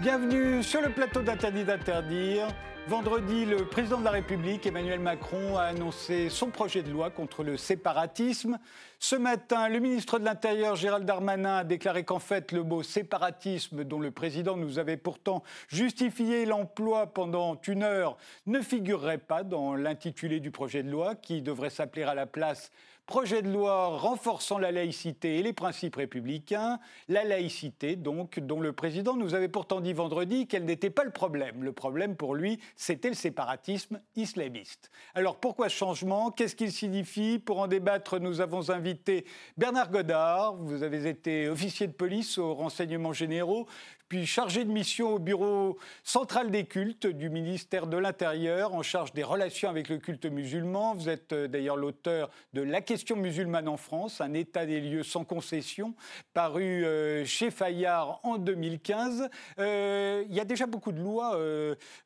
Bienvenue sur le plateau d'Interdit d'interdire. Vendredi, le président de la République, Emmanuel Macron, a annoncé son projet de loi contre le séparatisme. Ce matin, le ministre de l'Intérieur, Gérald Darmanin, a déclaré qu'en fait, le mot séparatisme, dont le président nous avait pourtant justifié l'emploi pendant une heure, ne figurerait pas dans l'intitulé du projet de loi, qui devrait s'appeler à la place Projet de loi renforçant la laïcité et les principes républicains. La laïcité, donc, dont le président nous avait pourtant dit vendredi qu'elle n'était pas le problème. Le problème pour lui, c'était le séparatisme islamiste. Alors pourquoi ce changement? Qu'est-ce qu'il signifie? Pour en débattre, nous avons invité Bernard Godard. Vous avez été officier de police aux renseignements généraux puis chargé de mission au bureau central des cultes du ministère de l'Intérieur, en charge des relations avec le culte musulman. Vous êtes euh, d'ailleurs l'auteur de La question musulmane en France, un état des lieux sans concession, paru euh, chez Fayard en 2015. Euh, il y a déjà beaucoup de lois,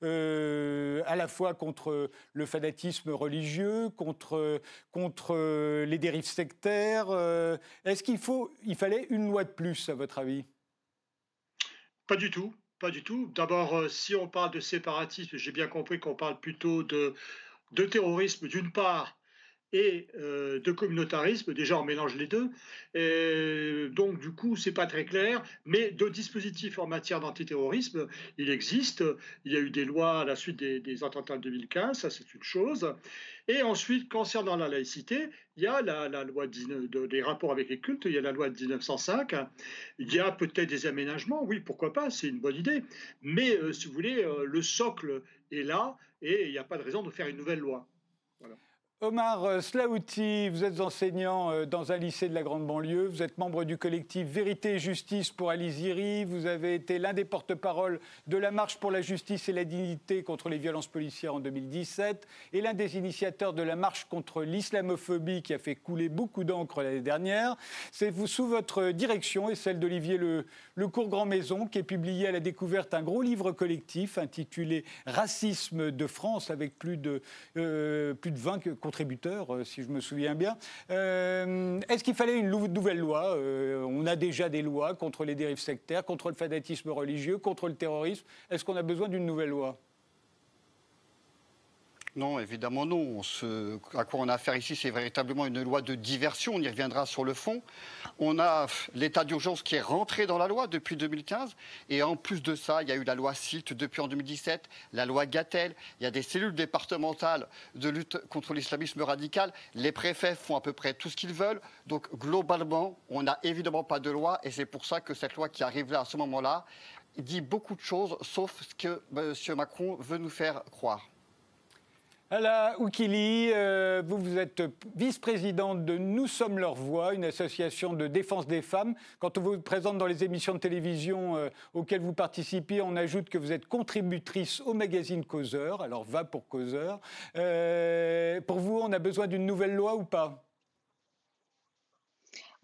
à la fois contre le fanatisme religieux, contre, contre les dérives sectaires. Est-ce qu'il faut, il fallait une loi de plus, à votre avis? Pas du tout, pas du tout. D'abord, euh, si on parle de séparatisme, j'ai bien compris qu'on parle plutôt de, de terrorisme d'une part et euh, de communautarisme. Déjà, on mélange les deux. Donc, du coup, c'est pas très clair. Mais de dispositifs en matière d'antiterrorisme, il existe. Il y a eu des lois à la suite des, attentats de 2015, ça c'est une chose. Et ensuite, concernant la laïcité, il y a la, loi de, des rapports avec les cultes, il y a la loi de 1905. Il y a peut-être des aménagements, oui, pourquoi pas, c'est une bonne idée. Mais euh, si vous voulez, euh, le socle est là et il n'y a pas de raison de faire une nouvelle loi. Omar euh, Slaouti, vous êtes enseignant euh, dans un lycée de la Grande Banlieue. Vous êtes membre du collectif Vérité et Justice pour Aliziri. Vous avez été l'un des porte-parole de la Marche pour la justice et la dignité contre les violences policières en 2017 et l'un des initiateurs de la Marche contre l'islamophobie qui a fait couler beaucoup d'encre l'année dernière. C'est sous votre direction et celle d'Olivier le, le Cours Grand Maison qui est publié à la découverte un gros livre collectif intitulé Racisme de France avec plus de, euh, plus de 20 contributeurs, euh, si je me souviens bien. Euh, est-ce qu'il fallait une nouvelle loi euh, On a déjà des lois contre les dérives sectaires, contre le fanatisme religieux, contre le terrorisme. Est-ce qu'on a besoin d'une nouvelle loi? Non, évidemment non. Ce à quoi on a affaire ici, c'est véritablement une loi de diversion. On y reviendra sur le fond. On a l'état d'urgence qui est rentré dans la loi depuis 2015. Et en plus de ça, il y a eu la loi CILT depuis en 2017, la loi Gatel. Il y a des cellules départementales de lutte contre l'islamisme radical. Les préfets font à peu près tout ce qu'ils veulent. Donc globalement, on n'a évidemment pas de loi. Et c'est pour ça que cette loi qui arrive là à ce moment-là dit beaucoup de choses, sauf ce que M. Macron veut nous faire croire. Ala Oukili, euh, vous, vous êtes vice-présidente de Nous sommes leur voix, une association de défense des femmes. Quand on vous présente dans les émissions de télévision euh, auxquelles vous participez, on ajoute que vous êtes contributrice au magazine Causeur, alors va pour Causeur. Euh, pour vous, on a besoin d'une nouvelle loi ou pas?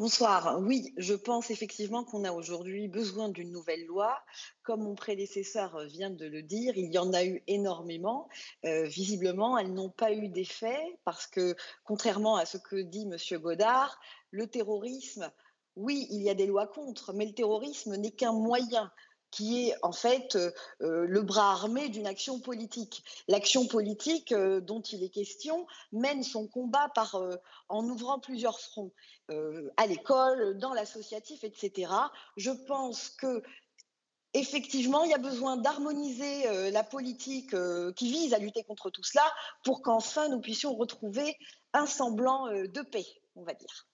Bonsoir. Oui, je pense effectivement qu'on a aujourd'hui besoin d'une nouvelle loi. Comme mon prédécesseur vient de le dire, il y en a eu énormément. Euh, visiblement, elles n'ont pas eu d'effet parce que, contrairement à ce que dit M. Godard, le terrorisme, oui, il y a des lois contre, mais le terrorisme n'est qu'un moyen qui est en fait euh, euh, le bras armé d'une action politique. L'action politique euh, dont il est question mène son combat en ouvrant plusieurs fronts, à l'école, dans l'associatif, etc. Je pense que effectivement, il y a besoin d'harmoniser la politique qui vise à lutter contre tout cela pour qu'enfin nous puissions retrouver un semblant de paix, on va dire.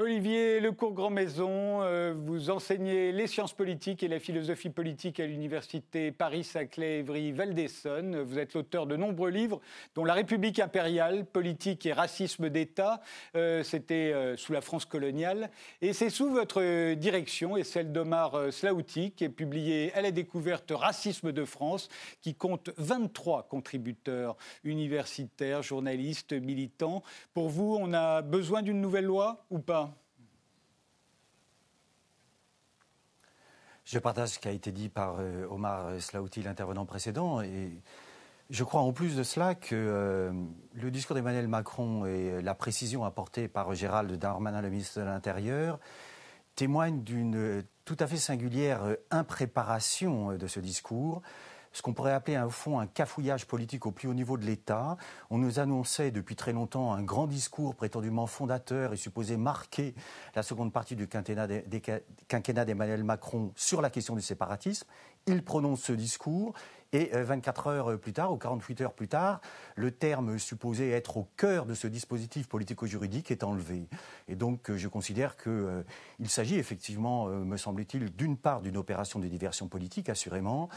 Olivier Lecourt Grand Maison, euh, vous enseignez les sciences politiques et la philosophie politique à l'université Paris-Saclay Évry Val d'Essonne. Vous êtes l'auteur de nombreux livres, dont La République impériale, politique et racisme d'État. Euh, c'était euh, sous la France coloniale. Et c'est sous votre direction et celle d'Omar Slaouti, qui est publié à la découverte Racisme de France, qui compte 23 contributeurs universitaires, journalistes, militants. Pour vous, on a besoin d'une nouvelle loi ou pas? Je partage ce qui a été dit par euh, Omar Slaouti, l'intervenant précédent. Et je crois en plus de cela que euh, le discours d'Emmanuel Macron et la précision apportée par Gérald Darmanin, le ministre de l'Intérieur, témoigne d'une tout à fait singulière impréparation de ce discours ce qu'on pourrait appeler au fond un cafouillage politique au plus haut niveau de l'État. On nous annonçait depuis très longtemps un grand discours prétendument fondateur et supposé marquer la seconde partie du quinquennat d'Emmanuel Macron sur la question du séparatisme. Il prononce ce discours et 24 euh, heures plus tard, ou 48 heures plus tard, le terme supposé être au cœur de ce dispositif politico-juridique est enlevé. Et donc, euh, je considère qu'il euh, s'agit effectivement, me semble-t-il, d'une part d'une opération de diversion politique, assurément,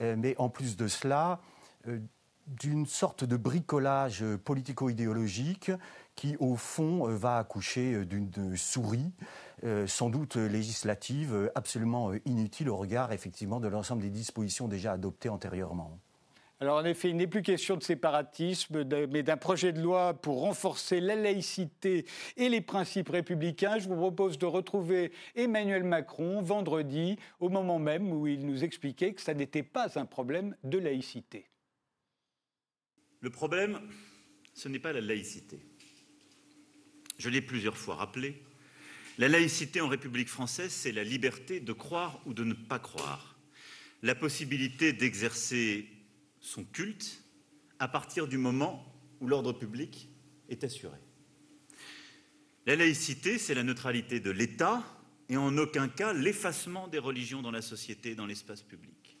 mais en plus de cela, euh, d'une sorte de bricolage politico-idéologique qui, au fond, euh, va accoucher d'une souris, sans doute législative, absolument inutile au regard, effectivement, de l'ensemble des dispositions déjà adoptées antérieurement. Alors en effet, il n'est plus question de séparatisme, mais d'un projet de loi pour renforcer la laïcité et les principes républicains. Je vous propose de retrouver Emmanuel Macron vendredi, au moment même où il nous expliquait que ça n'était pas un problème de laïcité. Le problème, ce n'est pas la laïcité. Je l'ai plusieurs fois rappelé. La laïcité en République française, c'est la liberté de croire ou de ne pas croire, la possibilité d'exercer son culte à partir du moment où l'ordre public est assuré. La laïcité, c'est la neutralité de l'État et en aucun cas l'effacement des religions dans la société et dans l'espace public.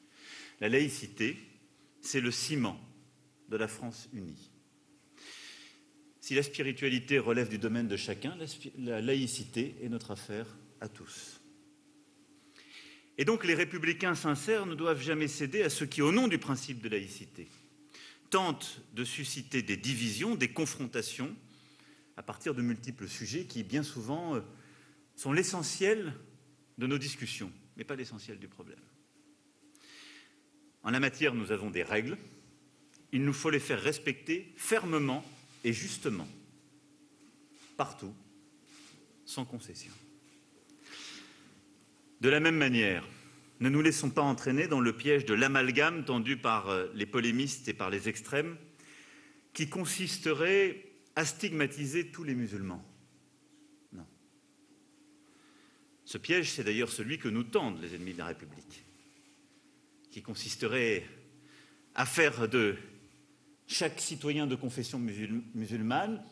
La laïcité, c'est le ciment de la France unie. Si la spiritualité relève du domaine de chacun, la laïcité est notre affaire à tous. Et donc les républicains sincères ne doivent jamais céder à ceux qui, au nom du principe de laïcité, tentent de susciter des divisions, des confrontations, à partir de multiples sujets qui, bien souvent, euh, sont l'essentiel de nos discussions, mais pas l'essentiel du problème. En la matière, nous avons des règles. Il nous faut les faire respecter fermement et justement, partout, sans concession. De la même manière, ne nous laissons pas entraîner dans le piège de l'amalgame tendu par euh, les polémistes et par les extrêmes, qui consisterait à stigmatiser tous les musulmans. Non. Ce piège, c'est d'ailleurs celui que nous tendent les ennemis de la République, qui consisterait à faire de chaque citoyen de confession musulmane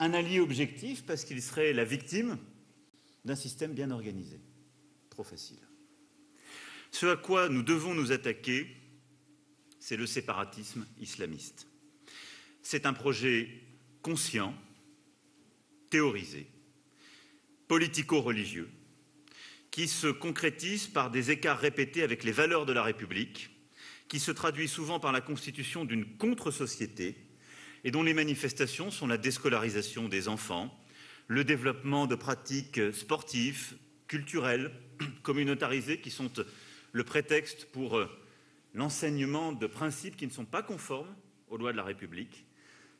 un allié objectif parce qu'il serait la victime d'un système bien organisé facile. Ce à quoi nous devons nous attaquer, c'est le séparatisme islamiste. C'est un projet conscient, théorisé, politico-religieux, qui se concrétise par des écarts répétés avec les valeurs de la République, qui se traduit souvent par la constitution d'une contre-société et dont les manifestations sont la déscolarisation des enfants, le développement de pratiques sportives, culturelles, communautarisés qui sont le prétexte pour euh, l'enseignement de principes qui ne sont pas conformes aux lois de la République.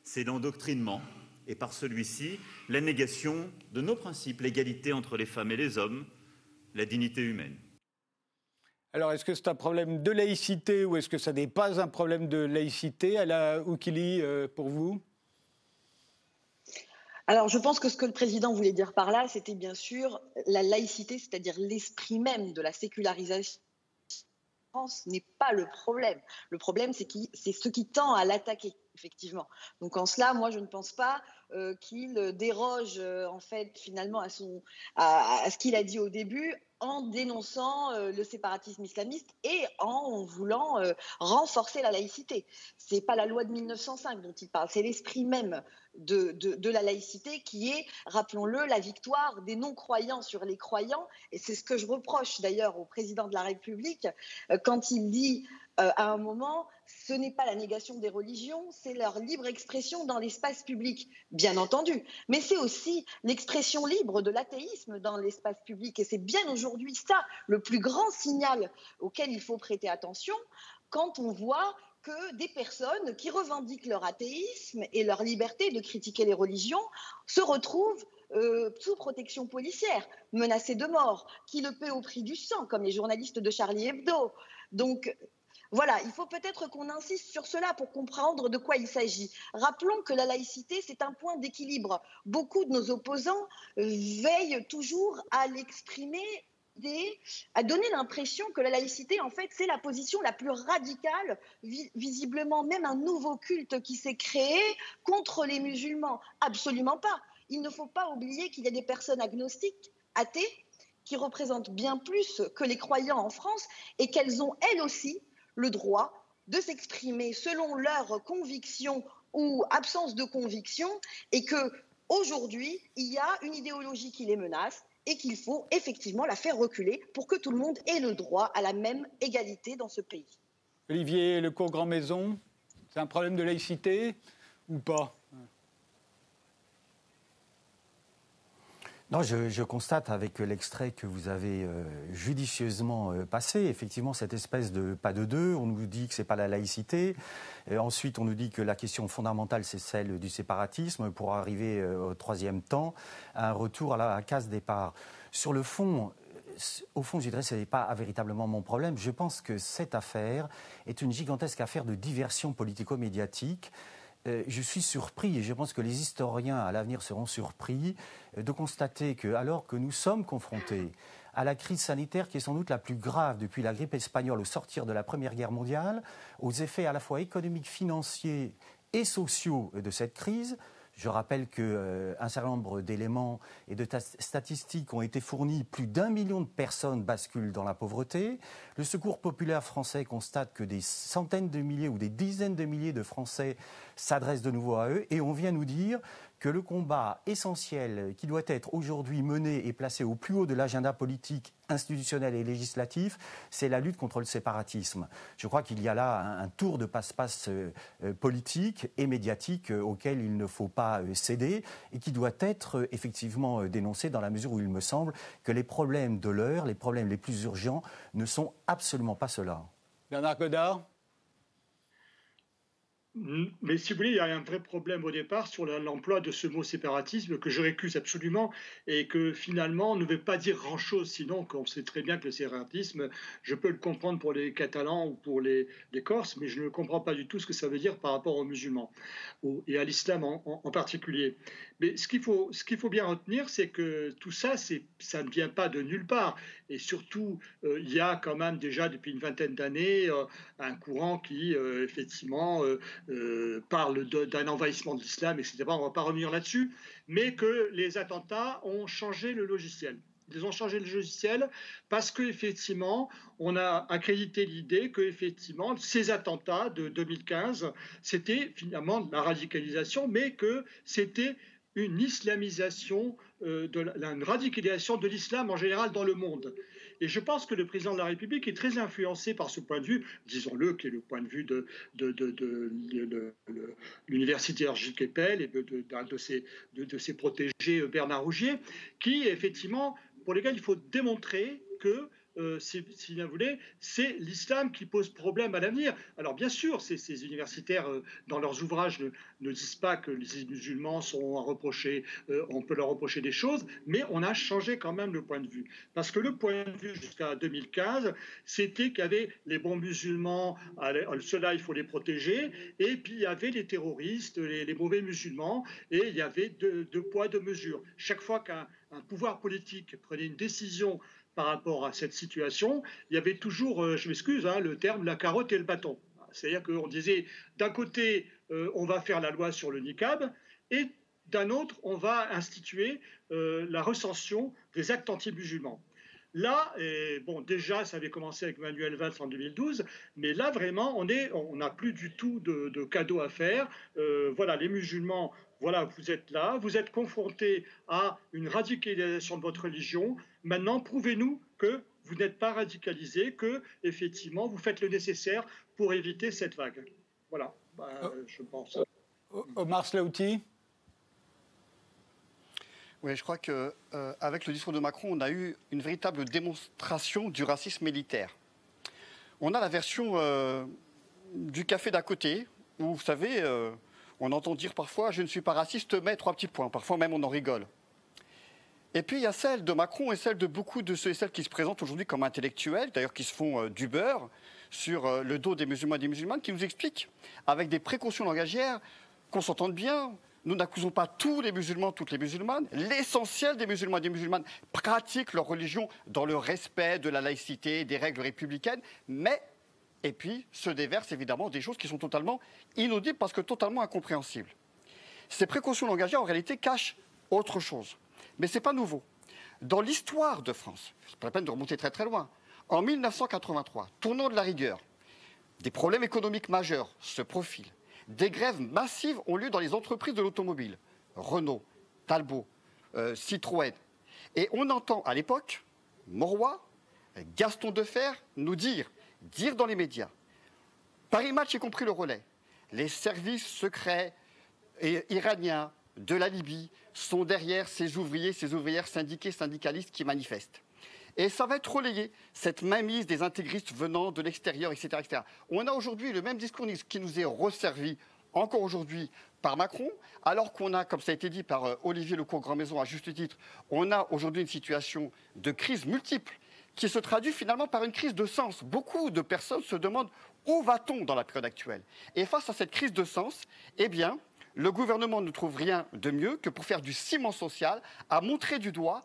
C'est l'endoctrinement et par celui-ci la négation de nos principes, l'égalité entre les femmes et les hommes, la dignité humaine. Alors, est-ce que c'est un problème de laïcité ou est-ce que ça n'est pas un problème de laïcité à la Oukili euh, pour vous? Alors, je pense que ce que le président voulait dire par là, c'était bien sûr la laïcité, c'est-à-dire l'esprit même de la sécularisation France n'est pas le problème. Le problème, c'est ce qui tend à l'attaquer, effectivement. Donc en cela, moi, je ne pense pas euh, qu'il déroge, euh, en fait, finalement, à, son, à, ce qu'il a dit au début, en dénonçant euh, le séparatisme islamiste et en voulant renforcer la laïcité. C'est pas la loi de 1905 dont il parle, c'est l'esprit même de, la laïcité qui est, rappelons-le, la victoire des non-croyants sur les croyants. Et c'est ce que je reproche d'ailleurs au président de la République euh, quand il dit euh, à un moment, ce n'est pas la négation des religions, c'est leur libre expression dans l'espace public, bien entendu. Mais c'est aussi l'expression libre de l'athéisme dans l'espace public. Et c'est bien aujourd'hui ça le plus grand signal auquel il faut prêter attention quand on voit que des personnes qui revendiquent leur athéisme et leur liberté de critiquer les religions se retrouvent euh, sous protection policière, menacées de mort, qui le paient au prix du sang, comme les journalistes de Charlie Hebdo. Donc, Voilà, il faut peut-être qu'on insiste sur cela pour comprendre de quoi il s'agit. Rappelons que la laïcité, c'est un point d'équilibre. Beaucoup de nos opposants veillent toujours à l'exprimer à donner l'impression que la laïcité, en fait, c'est la position la plus radicale, visiblement même un nouveau culte qui s'est créé contre les musulmans. Absolument pas. Il ne faut pas oublier qu'il y a des personnes agnostiques, athées, qui représentent bien plus que les croyants en France et qu'elles ont elles aussi le droit de s'exprimer selon leurs convictions ou absence de conviction et que aujourd'hui, il y a une idéologie qui les menace et qu'il faut effectivement la faire reculer pour que tout le monde ait le droit à la même égalité dans ce pays. Olivier Lecourt Grand Maison, c'est un problème de laïcité ou pas? Non, je, constate avec l'extrait que vous avez euh, judicieusement euh, passé, effectivement, cette espèce de pas de deux. On nous dit que c'est pas la laïcité. ensuite, on nous dit que la question fondamentale, c'est celle du séparatisme, pour arriver euh, au troisième temps à un retour à la case départ. Sur le fond, au fond, je dirais ce n'est pas véritablement mon problème. Je pense que cette affaire est une gigantesque affaire de diversion politico-médiatique euh, je suis surpris, et je pense que les historiens à l'avenir seront surpris, euh, de constater que, alors que nous sommes confrontés à la crise sanitaire qui est sans doute la plus grave depuis la grippe espagnole au sortir de la Première Guerre mondiale, aux effets à la fois économiques, financiers et sociaux de cette crise, je rappelle qu'un euh, certain nombre d'éléments et de statistiques ont été fournis. Plus d'un million de personnes basculent dans la pauvreté. Le Secours populaire français constate que des centaines de milliers ou des dizaines de milliers de Français s'adressent de nouveau à eux. Et on vient nous dire que le combat essentiel qui doit être aujourd'hui mené et placé au plus haut de l'agenda politique, institutionnel et législatif, c'est la lutte contre le séparatisme. Je crois qu'il y a là un, tour de passe-passe euh, euh, politique et médiatique euh, auquel il ne faut pas céder et qui doit être effectivement dénoncé dans la mesure où il me semble que les problèmes de l'heure, les problèmes les plus urgents ne sont absolument pas cela. Bernard Godard mais si vous voulez, il y a un vrai problème au départ sur l'emploi de ce mot séparatisme que je récuse absolument et que finalement ne veut pas dire grand-chose, sinon qu'on sait très bien que le séparatisme, je peux le comprendre pour les Catalans ou pour les, Corses, mais je ne comprends pas du tout ce que ça veut dire par rapport aux musulmans et à l'islam en, particulier. Mais ce qu'il faut, ce faut bien retenir, c'est que tout ça, ça ne vient pas de nulle part. Et surtout, euh, il y a quand même déjà depuis une vingtaine d'années euh, un courant qui, euh, effectivement, parle d'un envahissement de l'islam, etc. On ne va pas revenir là-dessus, mais que les attentats ont changé le logiciel. Ils ont changé le logiciel parce qu'effectivement, on a accrédité l'idée que effectivement, ces attentats de 2015, c'était finalement la radicalisation, mais que c'était une islamisation, euh, de la, une radicalisation de l'islam en général dans le monde. Et je pense que le président de la République est très influencé par ce point de vue, disons-le, qui est le point de vue de, de, de, l'université Keppel et de, ses, de, ses protégés euh, Bernard Rougier, qui effectivement, pour lesquels il faut démontrer que euh, si, vous voulez, c'est l'islam qui pose problème à l'avenir. Alors bien sûr, ces, universitaires, euh, dans leurs ouvrages, disent pas que les musulmans sont à reprocher, euh, on peut leur reprocher des choses, mais on a changé quand même le point de vue. Parce que le point de vue jusqu'à 2015, c'était qu'il y avait les bons musulmans, ceux-là, il faut les protéger, et puis il y avait les terroristes, les, mauvais musulmans, et il y avait deux, deux poids, deux mesures. Chaque fois qu'un pouvoir politique prenait une décision par rapport à cette situation, il y avait toujours, euh, je m'excuse, hein, le terme la carotte et le bâton. C'est-à-dire qu'on disait, d'un côté, euh, on va faire la loi sur le niqab, et d'un autre, on va instituer euh, la recension des actes anti-musulmans. Là, bon, déjà, ça avait commencé avec Manuel Valls en 2012, mais là, vraiment, on n'a on plus du tout de, de cadeaux à faire. voilà, les musulmans voilà, vous êtes là, vous êtes confronté à une radicalisation de votre religion. Maintenant, prouvez-nous que vous n'êtes pas radicalisé, que effectivement vous faites le nécessaire pour éviter cette vague. Voilà, bah, oh. je pense. Omar Slauti oui, je crois qu'avec euh, avec le discours de Macron, on a eu une véritable démonstration du racisme militaire. On a la version euh, du café d'à côté, où vous savez, euh, on entend dire parfois je ne suis pas raciste, mais trois petits points. Parfois même on en rigole. Et puis il y a celle de Macron et celle de beaucoup de ceux et celles qui se présentent aujourd'hui comme intellectuels, d'ailleurs qui se font euh, du beurre sur euh, le dos des musulmans et des musulmanes, qui nous expliquent, avec des précautions langagières, qu'on s'entende bien. Nous n'accusons pas tous les musulmans, toutes les musulmanes. L'essentiel des musulmans et des musulmanes pratiquent leur religion dans le respect de la laïcité, des règles républicaines, mais et puis se déversent évidemment des choses qui sont totalement inaudibles parce que totalement incompréhensibles. Ces précautions langagières, en réalité, cachent autre chose. Mais ce n'est pas nouveau. Dans l'histoire de France, n'est pas la peine de remonter très très loin, en 1983, tournant de la rigueur, des problèmes économiques majeurs se profilent. Des grèves massives ont lieu dans les entreprises de l'automobile. Renault, Talbot, euh, Citroën. Et on entend à l'époque Moroy, Gaston Defer nous dire, dire dans les médias, Paris Match y compris le relais, les services secrets iraniens de la Libye sont derrière ces ouvriers, ces ouvrières syndiqués, syndicalistes qui manifestent. Et ça va être relayé, cette mainmise des intégristes venant de l'extérieur, etc., etc. On a aujourd'hui le même discours qui nous est resservi encore aujourd'hui par Macron, alors qu'on a, comme ça a été dit par euh, Olivier Lecourt-Grand-Maison à juste titre, on a aujourd'hui une situation de crise multiple qui se traduit finalement par une crise de sens. Beaucoup de personnes se demandent où va-t-on dans la période actuelle? Et face à cette crise de sens, eh bien, le gouvernement ne trouve rien de mieux que pour faire du ciment social, à montrer du doigt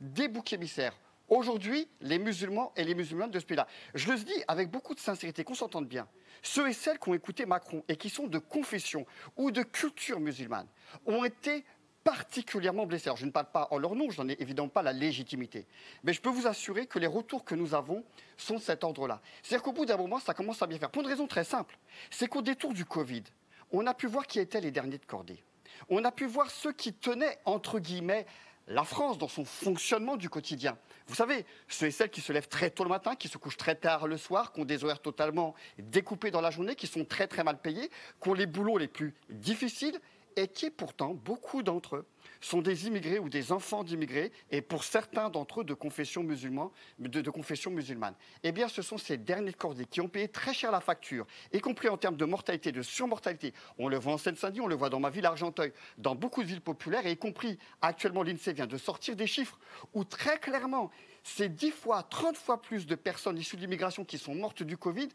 des boucs émissaires. Aujourd'hui, les musulmans et les musulmanes de ce pays-là. Je le dis avec beaucoup de sincérité, qu'on s'entende bien. Ceux et celles qui ont écouté Macron et qui sont de confession ou de culture musulmane ont été particulièrement blessés. Je ne parle pas en leur nom, je n'en ai évidemment pas la légitimité. Mais je peux vous assurer que les retours que nous avons sont de cet ordre-là. C'est-à-dire qu'au bout d'un moment, ça commence à bien faire. Pour une raison très simple. C'est qu'au détour du Covid, on a pu voir qui étaient les derniers de cordée. On a pu voir ceux qui tenaient, entre guillemets, la France dans son fonctionnement du quotidien. Vous savez, ceux et celles qui se lèvent très tôt le matin, qui se couchent très tard le soir, qui ont des horaires totalement découpés dans la journée, qui sont très très mal payés, qui ont les boulots les plus difficiles et qui pourtant, beaucoup d'entre eux, sont des immigrés ou des enfants d'immigrés, et pour certains d'entre eux de confession, musulmane. Eh bien, ce sont ces derniers cordés qui ont payé très cher la facture, y compris en termes de mortalité, de surmortalité. On le voit en Seine-Saint-Denis, on le voit dans ma ville Argenteuil, dans beaucoup de villes populaires, et y compris actuellement l'INSEE vient de sortir des chiffres où très clairement, c'est 10 fois, 30 fois plus de personnes issues de l'immigration qui sont mortes du Covid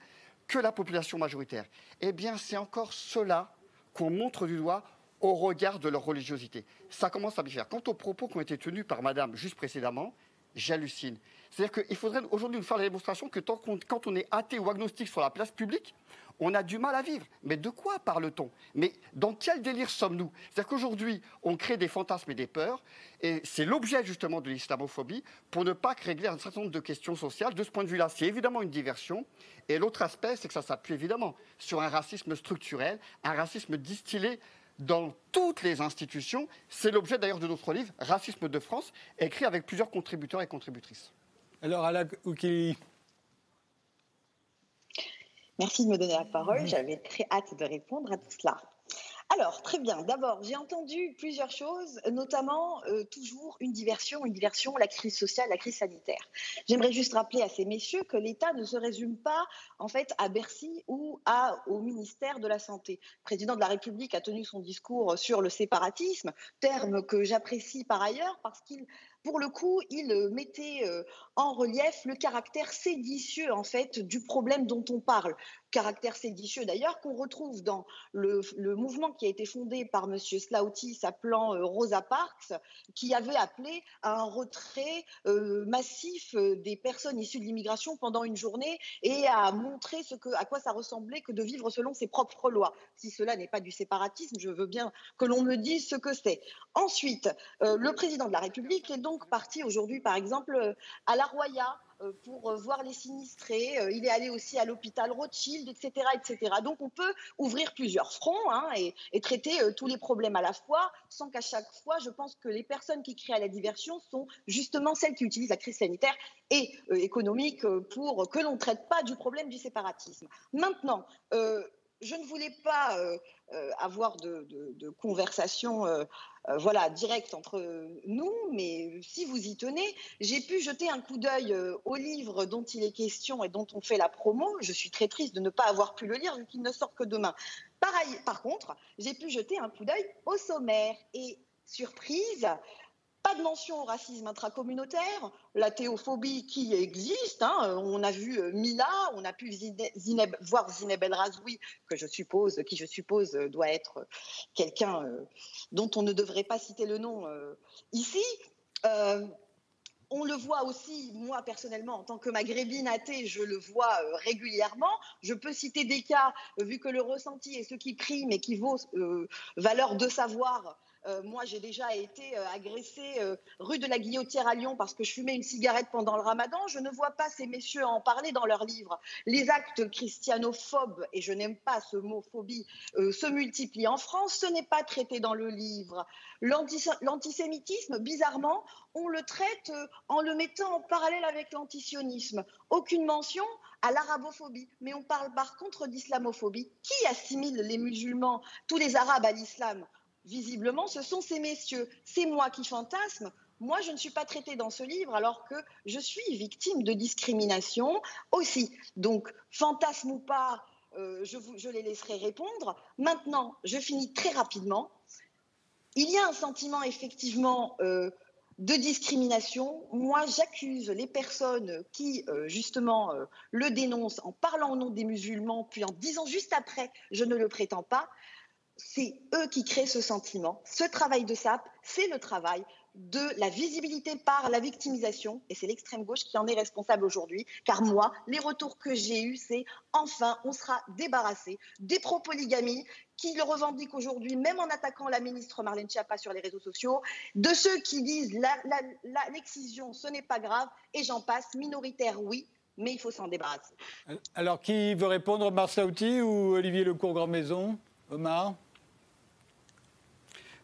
que la population majoritaire. Eh bien, c'est encore cela qu'on montre du doigt au regard de leur religiosité. Ça commence à bien faire. Quant aux propos qui ont été tenus par Madame juste précédemment, j'hallucine. C'est-à-dire qu'il faudrait aujourd'hui nous faire la démonstration que tant quand on est athée ou agnostique sur la place publique, on a du mal à vivre. Mais de quoi parle-t-on? Mais dans quel délire sommes-nous? C'est-à-dire qu'aujourd'hui, on crée des fantasmes et des peurs, et c'est l'objet justement de l'islamophobie, pour ne pas régler un certain nombre de questions sociales. De ce point de vue-là, c'est évidemment une diversion. Et l'autre aspect, c'est que ça s'appuie évidemment sur un racisme structurel, un racisme distillé dans toutes les institutions. C'est l'objet d'ailleurs de notre livre, Racisme de France, écrit avec plusieurs contributeurs et contributrices. Alors, Ala Oukili. Merci de me donner la parole. J'avais très hâte de répondre à tout cela. Alors, très bien. D'abord, j'ai entendu plusieurs choses, notamment euh, toujours une diversion, une diversion, la crise sociale, la crise sanitaire. J'aimerais juste rappeler à ces messieurs que l'État ne se résume pas, en fait, à Bercy ou à, au ministère de la Santé. Le président de la République a tenu son discours sur le séparatisme, terme que j'apprécie par ailleurs parce qu'il pour le coup, il euh, mettait euh, en relief le caractère séditieux en fait du problème dont on parle. Caractère séditieux d'ailleurs qu'on retrouve dans le, mouvement qui a été fondé par M. Slaughty s'appelant euh, Rosa Parks, qui avait appelé à un retrait massif des personnes issues de l'immigration pendant une journée et à montrer ce que, à quoi ça ressemblait que de vivre selon ses propres lois. Si cela n'est pas du séparatisme, je veux bien que l'on me dise ce que c'est. Ensuite, le président de la République est donc parti aujourd'hui, par exemple, euh, à La Roya euh, pour euh, voir les sinistrés. Il est allé aussi à l'hôpital Rothschild, etc., etc. Donc, on peut ouvrir plusieurs fronts hein, et, traiter tous les problèmes à la fois, sans qu'à chaque fois, je pense que les personnes qui créent la diversion sont justement celles qui utilisent la crise sanitaire et économique pour que l'on ne traite pas du problème du séparatisme. Maintenant, je ne voulais pas euh, euh, avoir de, conversation euh, voilà, directe entre nous, mais si vous y tenez, j'ai pu jeter un coup d'œil au livre dont il est question et dont on fait la promo. Je suis très triste de ne pas avoir pu le lire vu qu'il ne sort que demain. Par contre, j'ai pu jeter un coup d'œil au sommaire et surprise, pas de mention au racisme intracommunautaire, la théophobie qui existe. Hein, on a vu euh, Mila, on a pu voir Zineb El Razoui, que je suppose, qui je suppose doit être quelqu'un euh, dont on ne devrait pas citer le nom euh, ici. on le voit aussi, moi personnellement, en tant que maghrébine athée, je le vois régulièrement. Je peux citer des cas, vu que le ressenti est ce qui prime et qui vaut valeur de savoir euh, moi, j'ai déjà été euh, agressée euh, rue de la Guillotière à Lyon parce que je fumais une cigarette pendant le ramadan. Je ne vois pas ces messieurs en parler dans leurs livres. Les actes christianophobes, et je n'aime pas ce mot phobie, se multiplient en France. Ce n'est pas traité dans le livre. L'antisémitisme, bizarrement, on le traite en le mettant en parallèle avec l'antisionisme. Aucune mention à l'arabophobie. Mais on parle par contre d'islamophobie. Qui assimile les musulmans, tous les arabes à l'islam? Visiblement, ce sont ces messieurs. C'est moi qui fantasme. Moi, je ne suis pas traitée dans ce livre alors que je suis victime de discrimination aussi. Donc, fantasme ou pas, euh, je, les laisserai répondre. Maintenant, je finis très rapidement. Il y a un sentiment effectivement euh, de discrimination. Moi, j'accuse les personnes qui, euh, justement, le dénoncent en parlant au nom des musulmans, puis en disant juste après, je ne le prétends pas c'est eux qui créent ce sentiment. Ce travail de SAP, c'est le travail de la visibilité par la victimisation, et c'est l'extrême gauche qui en est responsable aujourd'hui, car moi, les retours que j'ai eus, c'est enfin, on sera débarrassé des pro-polygamie qui le revendiquent aujourd'hui, même en attaquant la ministre Marlène Schiappa sur les réseaux sociaux, de ceux qui disent l'excision, ce n'est pas grave, et j'en passe, minoritaire, oui, mais il faut s'en débarrasser. Alors, qui veut répondre, Marc ou Olivier Lecourt-Grand-Maison? Omar?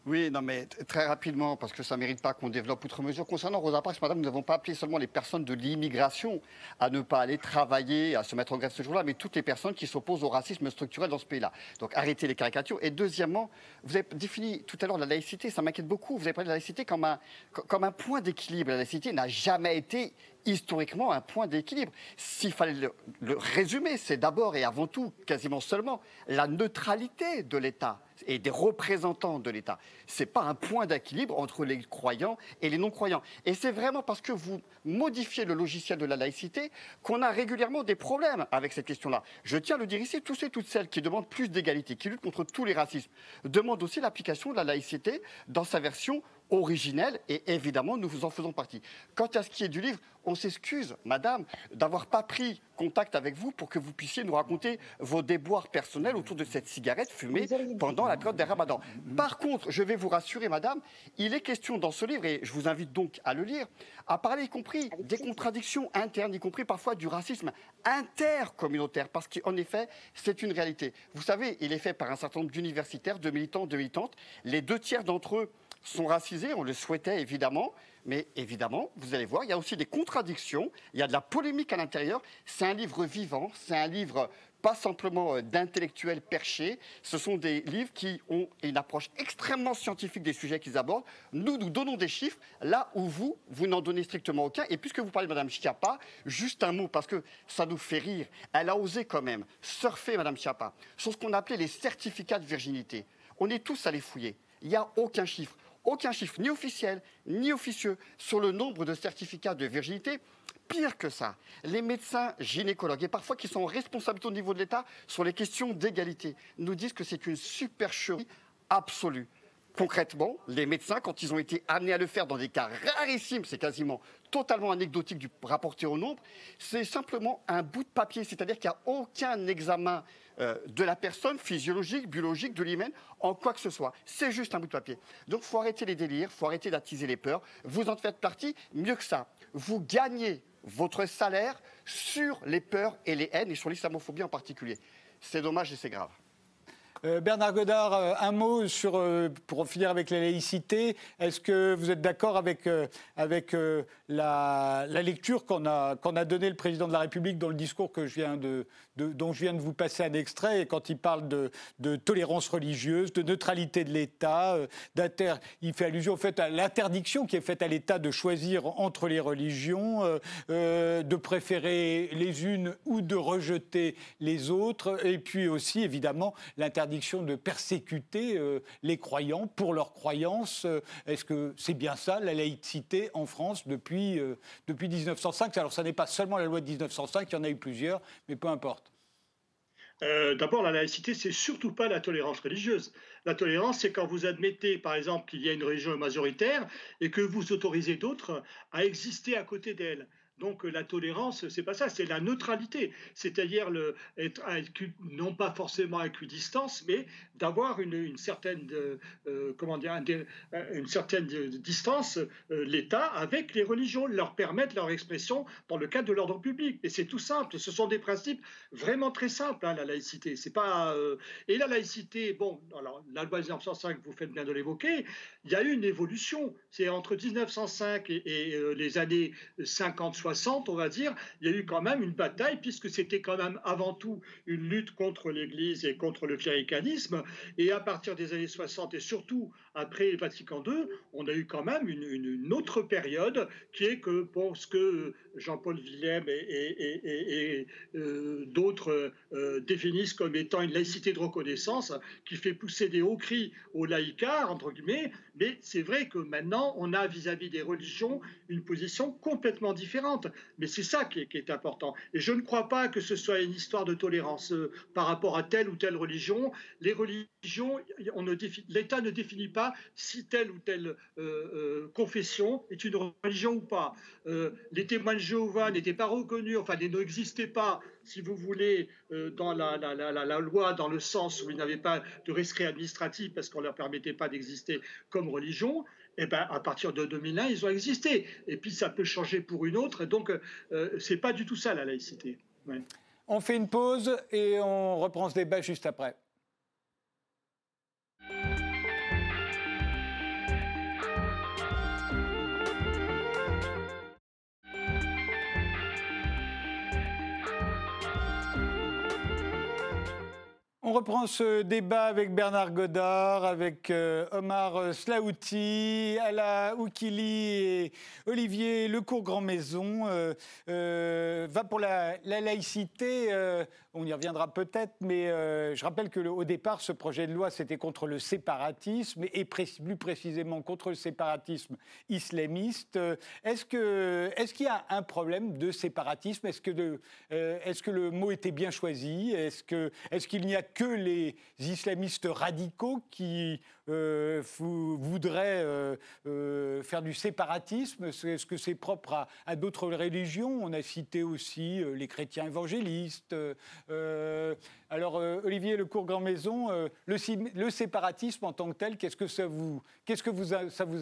Oui, non, mais très rapidement, parce que ça ne mérite pas qu'on développe outre mesure. Concernant Rosa Parks, madame, nous n'avons pas appelé seulement les personnes de l'immigration à ne pas aller travailler, à se mettre en grève ce jour-là, mais toutes les personnes qui s'opposent au racisme structurel dans ce pays-là. Donc arrêtez les caricatures. Et deuxièmement, vous avez défini tout à l'heure la laïcité, ça m'inquiète beaucoup. Vous avez parlé de la laïcité comme un, comme un point d'équilibre. La laïcité n'a jamais été historiquement un point d'équilibre. S'il fallait le, résumer, c'est d'abord et avant tout, quasiment seulement, la neutralité de l'État et des représentants de l'État. Ce n'est pas un point d'équilibre entre les croyants et les non-croyants. Et c'est vraiment parce que vous modifiez le logiciel de la laïcité qu'on a régulièrement des problèmes avec cette question-là. Je tiens à le dire ici, tous et toutes celles qui demandent plus d'égalité, qui luttent contre tous les racismes, demandent aussi l'application de la laïcité dans sa version originelle et évidemment nous vous en faisons partie. Quant à ce qui est du livre, on s'excuse, madame, d'avoir pas pris contact avec vous pour que vous puissiez nous raconter vos déboires personnels autour de cette cigarette fumée pendant la période des ramadans. Par contre, je vais vous rassurer, madame, il est question dans ce livre, et je vous invite donc à le lire, à parler y compris des contradictions internes, y compris parfois du racisme intercommunautaire, parce qu'en effet, c'est une réalité. Vous savez, il est fait par un certain nombre d'universitaires, de militants, de militantes. Les deux tiers d'entre eux sont racisés, on le souhaitait évidemment, mais évidemment, vous allez voir, il y a aussi des contradictions, il y a de la polémique à l'intérieur. C'est un livre vivant, c'est un livre pas simplement euh, d'intellectuels perchés, ce sont des livres qui ont une approche extrêmement scientifique des sujets qu'ils abordent. Nous, nous donnons des chiffres là où vous, vous n'en donnez strictement aucun. Et puisque vous parlez de Mme Schiappa, juste un mot, parce que ça nous fait rire. Elle a osé quand même surfer, Mme Schiappa, sur ce qu'on appelait les certificats de virginité. On est tous allés fouiller. Il n'y a aucun chiffre aucun chiffre, ni officiel, ni officieux, sur le nombre de certificats de virginité. Pire que ça, les médecins gynécologues, et parfois qui sont en au niveau de l'État sur les questions d'égalité, nous disent que c'est une supercherie absolue. Concrètement, les médecins, quand ils ont été amenés à le faire dans des cas rarissimes, c'est quasiment totalement anecdotique du rapporté au nombre, c'est simplement un bout de papier, c'est-à-dire qu'il n'y a aucun examen euh, de la personne physiologique, biologique, de l'hymen, en quoi que ce soit. C'est juste un bout de papier. Donc faut arrêter les délires, faut arrêter d'attiser les peurs. Vous en faites partie, mieux que ça. Vous gagnez votre salaire sur les peurs et les haines, et sur l'islamophobie en particulier. C'est dommage et c'est grave. Euh, Bernard Godard, euh, un mot sur, euh, pour finir avec la laïcité. Est-ce que vous êtes d'accord avec, avec la, lecture qu'on a, a donnée le président de la République dans le discours que je viens de, dont je viens de vous passer un extrait, et quand il parle de, tolérance religieuse, de neutralité de l'État, il fait allusion fait à l'interdiction qui est faite à l'État de choisir entre les religions, de préférer les unes ou de rejeter les autres, et puis aussi évidemment l'interdiction de persécuter les croyants pour leurs croyances. Est-ce que c'est bien ça, la laïcité en France depuis, depuis 1905 Alors, ça n'est pas seulement la loi de 1905, il y en a eu plusieurs, mais peu importe. D'abord, la laïcité, c'est surtout pas la tolérance religieuse. La tolérance, c'est quand vous admettez, par exemple, qu'il y a une religion majoritaire et que vous autorisez d'autres à exister à côté d'elle. Donc la tolérance, c'est pas ça, c'est la neutralité, c'est-à-dire non pas forcément à équidistance, mais d'avoir une, certaine, euh, comment dire, une certaine distance, euh, l'État avec les religions, leur permettre leur expression dans le cadre de l'ordre public. Et c'est tout simple. Ce sont des principes vraiment très simples, hein, la laïcité. C'est pas euh, et la laïcité, bon, alors la loi 1905, vous faites bien de l'évoquer, il y a eu une évolution. C'est entre 1905 et, et les années 50 60, on va dire, il y a eu quand même une bataille, puisque c'était quand même avant tout une lutte contre l'Église et contre le cléricalisme. Et à partir des années 60, et surtout après le Vatican II, on a eu quand même une, autre période qui est que, pour ce que Jean-Paul Willem et, euh, d'autres euh, définissent comme étant une laïcité de reconnaissance, qui fait pousser des hauts cris aux laïcars, entre guillemets, mais c'est vrai que maintenant, on a vis-à-vis des religions une position complètement différente. Mais c'est ça qui est, important. Et je ne crois pas que ce soit une histoire de tolérance euh, par rapport à telle ou telle religion. Les religions, l'État ne définit pas si telle ou telle euh, euh, confession est une religion ou pas. les témoins de Jéhovah n'étaient pas reconnus, enfin, ils n'existaient pas si vous voulez, dans la, loi, dans le sens où ils n'avaient pas de rescrit administratif parce qu'on ne leur permettait pas d'exister comme religion, eh ben, à partir de 2001, ils ont existé. Et puis ça peut changer pour une autre. Donc euh, c'est pas du tout ça la laïcité. On fait une pause et on reprend ce débat juste après. On reprend ce débat avec Bernard Godard, avec euh, Omar Slaouti, Ala Oukili et Olivier Lecourt-Grand-Maison. Euh, euh, va pour la, laïcité, on y reviendra peut-être, mais je rappelle que au départ, ce projet de loi, c'était contre le séparatisme et plus précisément contre le séparatisme islamiste. Est-ce qu'il est qu'il y a un problème de séparatisme? Est-ce que, est que, le mot était bien choisi? Est-ce qu'il est n'y a que les islamistes radicaux qui voudraient euh, euh, faire du séparatisme Est-ce que c'est propre à, d'autres religions? On a cité aussi les chrétiens évangélistes. alors, Olivier Lecourt Grand Maison, le, séparatisme en tant que tel, qu'est-ce que ça vous,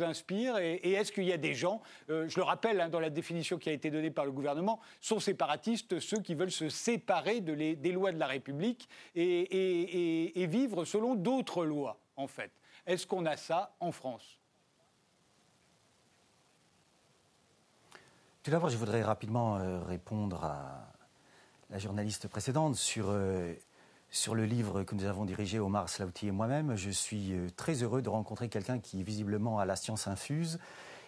inspire? Et, est-ce qu'il y a des gens, je le rappelle, hein, dans la définition qui a été donnée par le gouvernement, sont séparatistes ceux qui veulent se séparer des lois de la République et vivre selon d'autres lois, en fait. Est-ce qu'on a ça en France? Tout d'abord, je voudrais rapidement euh, répondre à la journaliste précédente sur, euh, sur le livre que nous avons dirigé, Omar Slauti et moi-même. Je suis euh, très heureux de rencontrer quelqu'un qui visiblement a la science infuse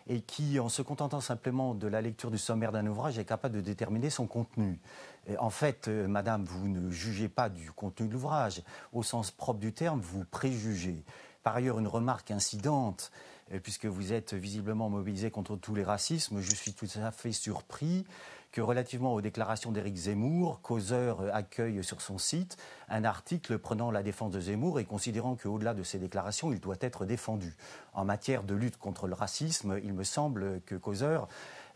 et qui, en se contentant simplement de la lecture du sommaire d'un ouvrage, est capable de déterminer son contenu. en fait, madame, vous ne jugez pas du contenu de l'ouvrage. Au sens propre du terme, vous préjugez. Par ailleurs, une remarque incidente, euh, puisque vous êtes visiblement mobilisé contre tous les racismes, je suis tout à fait surpris que relativement aux déclarations d'Éric Zemmour, Causeur euh, accueille sur son site un article prenant la défense de Zemmour et considérant qu'au-delà de ces déclarations, il doit être défendu. En matière de lutte contre le racisme, il me semble que Causeur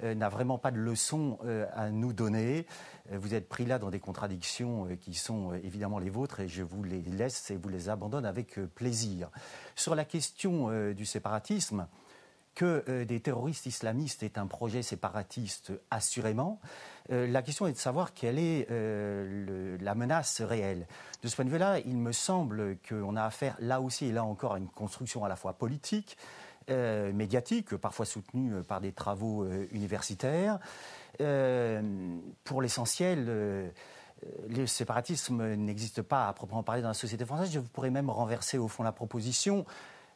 n'a vraiment pas de leçon à nous donner. Euh, vous êtes pris là dans des contradictions euh, qui sont euh, évidemment les vôtres et je vous les laisse et vous les abandonne avec plaisir. Sur la question du séparatisme, que des terroristes islamistes est un projet séparatiste, assurément. la question est de savoir quelle est la menace réelle. De ce point de vue-là, il me semble qu'on a affaire là aussi et là encore à une construction à la fois politique, médiatique, parfois soutenue par des travaux universitaires, euh, pour l'essentiel, euh, le séparatisme n'existe pas à proprement parler dans la société française. Je pourrais même renverser au fond la proposition.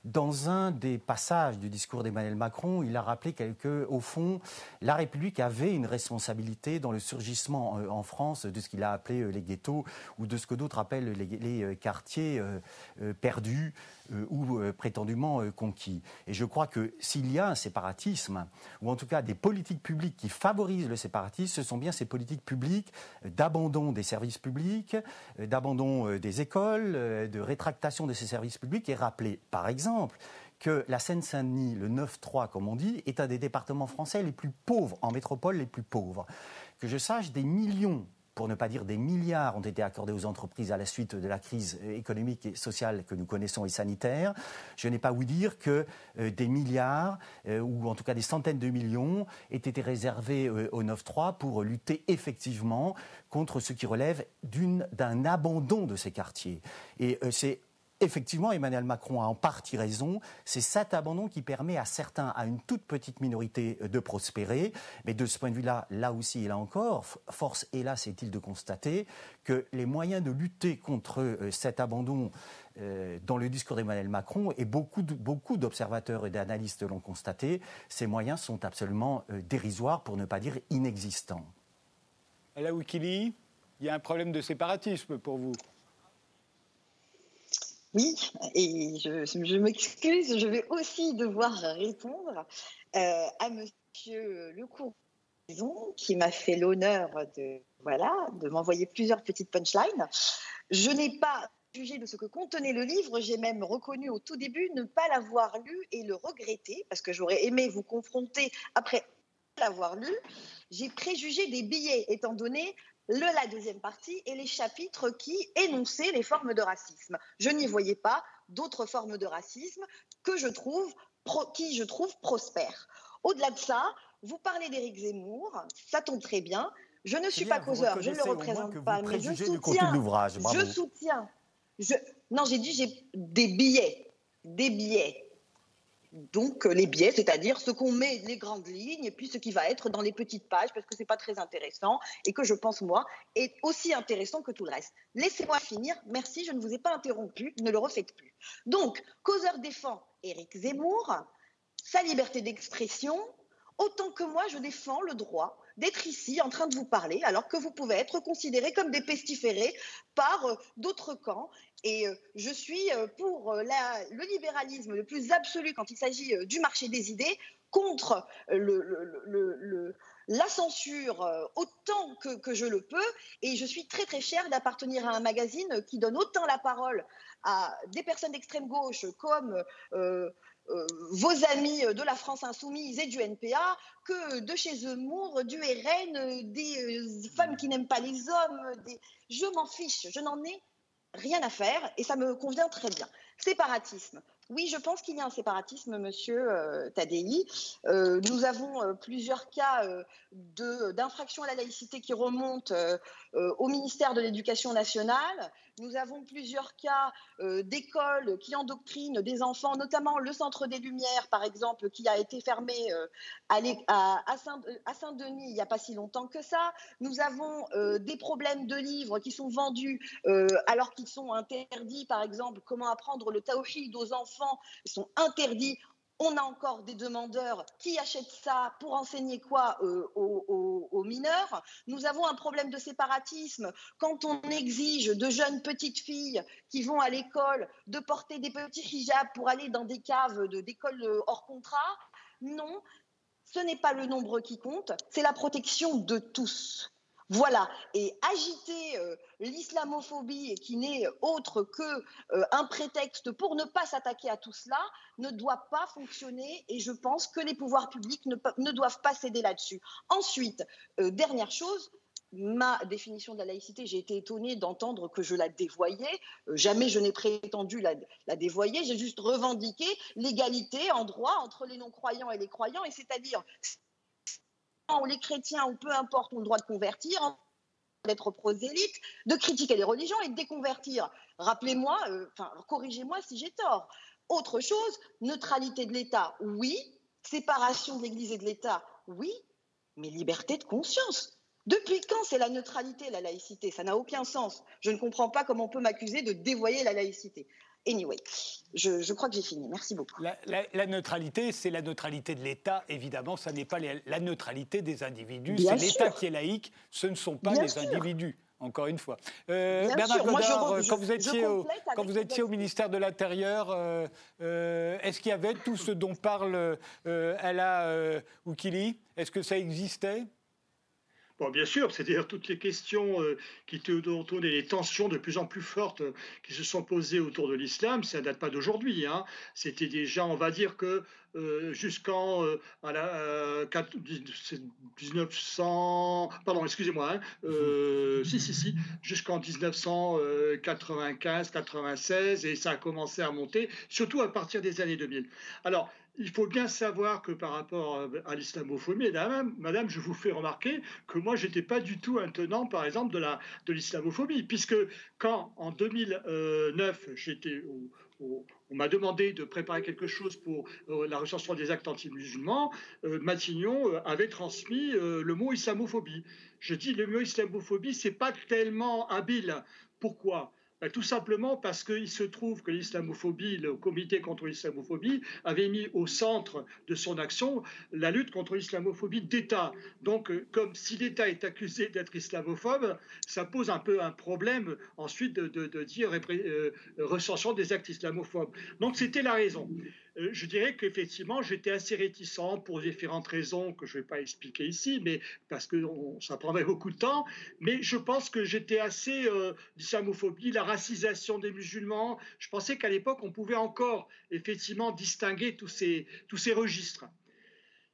dans un des passages du discours d'Emmanuel Macron, il a rappelé que, au fond, la République avait une responsabilité dans le surgissement euh, en France de ce qu'il a appelé euh, les ghettos ou de ce que d'autres appellent les, euh, quartiers perdus ou prétendument conquis. Et je crois que s'il y a un séparatisme, ou en tout cas des politiques publiques qui favorisent le séparatisme, ce sont bien ces politiques publiques d'abandon des services publics, d'abandon des écoles, de rétractation de ces services publics, et rappeler, par exemple, exemple que la Seine-Saint-Denis, le 9-3 comme on dit, est un des départements français les plus pauvres, en métropole les plus pauvres. Que je sache, des millions pour ne pas dire des milliards, ont été accordés aux entreprises à la suite de la crise économique et sociale que nous connaissons et sanitaire. Je n'ai pas ouï dire que euh, des milliards, euh, ou en tout cas des centaines de millions, aient été réservés euh, au 9-3 pour lutter effectivement contre ce qui relève d'un abandon de ces quartiers. Et c'est effectivement, Emmanuel Macron a en partie raison. C'est cet abandon qui permet à certains, à une toute petite minorité, euh, de prospérer. Mais de ce point de vue-là, là aussi et là encore, force, hélas, est-il de constater que les moyens de lutter contre euh, cet abandon euh, dans le discours d'Emmanuel Macron, et beaucoup, d'observateurs et d'analystes l'ont constaté, ces moyens sont absolument dérisoires, pour ne pas dire inexistants. À la il y a un problème de séparatisme pour vous oui, et je, m'excuse, je vais aussi devoir répondre euh, à Monsieur Lecourt qui m'a fait l'honneur de voilà de m'envoyer plusieurs petites punchlines. Je n'ai pas jugé de ce que contenait le livre, j'ai même reconnu au tout début ne pas l'avoir lu et le regretter parce que j'aurais aimé vous confronter après l'avoir lu. J'ai préjugé des billets étant donné le, la deuxième partie et les chapitres qui énonçaient les formes de racisme. Je n'y voyais pas d'autres formes de racisme que je trouve, qui je trouve prospèrent. Au-delà de ça, vous parlez d'Éric Zemmour, ça tombe très bien. Je ne suis pas causeur, je ne le représente pas, mais je soutiens. Je soutiens. Je, non, j'ai dit j'ai des billets, des billets donc euh, les biais, c'est-à-dire ce qu'on met les grandes lignes et puis ce qui va être dans les petites pages parce que c'est pas très intéressant et que je pense moi est aussi intéressant que tout le reste. Laissez-moi finir. Merci, je ne vous ai pas interrompu. Ne le refaites plus. Donc, causeur défend Éric Zemmour, sa liberté d'expression, autant que moi je défends le droit d'être ici en train de vous parler alors que vous pouvez être considérés comme des pestiférés par euh, d'autres camps et euh, je suis euh, pour euh, le libéralisme le plus absolu quand il s'agit du marché des idées, contre la censure autant que, je le peux. Et je suis très très fière d'appartenir à un magazine qui donne autant la parole à des personnes d'extrême gauche comme vos amis de la France insoumise et du NPA que de chez Zemmour, du RN, des femmes qui n'aiment pas les hommes. Je m'en fiche, je n'en ai rien à faire et ça me convient très bien. Séparatisme. Oui, je pense qu'il y a un séparatisme, monsieur euh, Tadei. Euh, nous avons euh, plusieurs cas d'infraction à la laïcité qui remontent au ministère de l'Éducation nationale. Nous avons plusieurs cas d'écoles qui endoctrinent des enfants, notamment le Centre des Lumières, par exemple, qui a été fermé à, à Saint-Denis il n'y a pas si longtemps que ça. Nous avons des problèmes de livres qui sont vendus alors qu'ils sont interdits, par exemple, comment apprendre le tawhid aux enfants ils sont interdits. On a encore des demandeurs qui achètent ça pour enseigner quoi euh, aux, mineurs. Nous avons un problème de séparatisme quand on exige de jeunes petites filles qui vont à l'école de porter des petits hijabs pour aller dans des caves d'école euh, hors contrat. Non, ce n'est pas le nombre qui compte, c'est la protection de tous. Voilà, et agiter euh, l'islamophobie, qui n'est autre que euh, un prétexte pour ne pas s'attaquer à tout cela, ne doit pas fonctionner, et je pense que les pouvoirs publics ne, doivent pas céder là-dessus. Ensuite, euh, dernière chose, ma définition de la laïcité, j'ai été étonnée d'entendre que je la dévoyais. jamais je n'ai prétendu la, la dévoyer, j'ai juste revendiqué l'égalité en droit entre les non-croyants et les croyants, et c'est-à-dire ou les chrétiens, ou peu importe, ont le droit de convertir, d'être prosélytes, de critiquer les religions et de déconvertir. Rappelez-moi, euh, corrigez-moi si j'ai tort. Autre chose, neutralité de l'État, oui. Séparation de l'Église et de l'État, oui. Mais liberté de conscience. Depuis quand c'est la neutralité, la laïcité? Ça n'a aucun sens. Je ne comprends pas comment on peut m'accuser de dévoyer la laïcité. Anyway, je, crois que j'ai fini. Merci beaucoup. La, neutralité, c'est la neutralité de l'État, évidemment. Ça n'est pas la, neutralité des individus. C'est l'État qui est laïque. Ce ne sont pas les individus encore une fois. Euh, Bernard Godard, quand, vous étiez au, quand vous étiez au ministère de l'Intérieur, euh, euh, est-ce qu'il y avait tout ce dont parle Ella Oukili? Est-ce que ça existait? Bien sûr, c'est-à-dire toutes les questions euh, qui tournent et les tensions de plus en plus fortes euh, qui se sont posées autour de l'islam, ça ne date pas d'aujourd'hui. Hein. C'était déjà, on va dire que jusqu'en 1900, pardon, excusez-moi, hein, si, si, si, jusqu'en 1995, 96, et ça a commencé à monter, surtout à partir des années 2000. Alors, il faut bien savoir que par rapport à l'islamophobie, madame, je vous fais remarquer que moi, je n'étais pas du tout un tenant, par exemple, de, de l'islamophobie, puisque quand, en 2009, j'étais on m'a demandé de préparer quelque chose pour euh, la recensement des actes anti-musulmans, euh, Matignon euh, avait transmis le mot islamophobie. Je dis le mot islamophobie, c'est pas tellement habile. Pourquoi? Ben, tout simplement parce qu'il se trouve que l'islamophobie, le comité contre l'islamophobie, avait mis au centre de son action la lutte contre l'islamophobie d'État. Donc, euh, comme si l'État est accusé d'être islamophobe, ça pose un peu un problème ensuite de, dire euh, recension des actes islamophobes. Donc, c'était la raison. Euh, je dirais qu'effectivement, j'étais assez réticent pour différentes raisons que je ne vais pas expliquer ici, mais parce que ça prendrait beaucoup de temps. Mais je pense que j'étais assez euh, la racisation des musulmans. Je pensais qu'à l'époque, on pouvait encore effectivement distinguer tous ces, tous ces registres.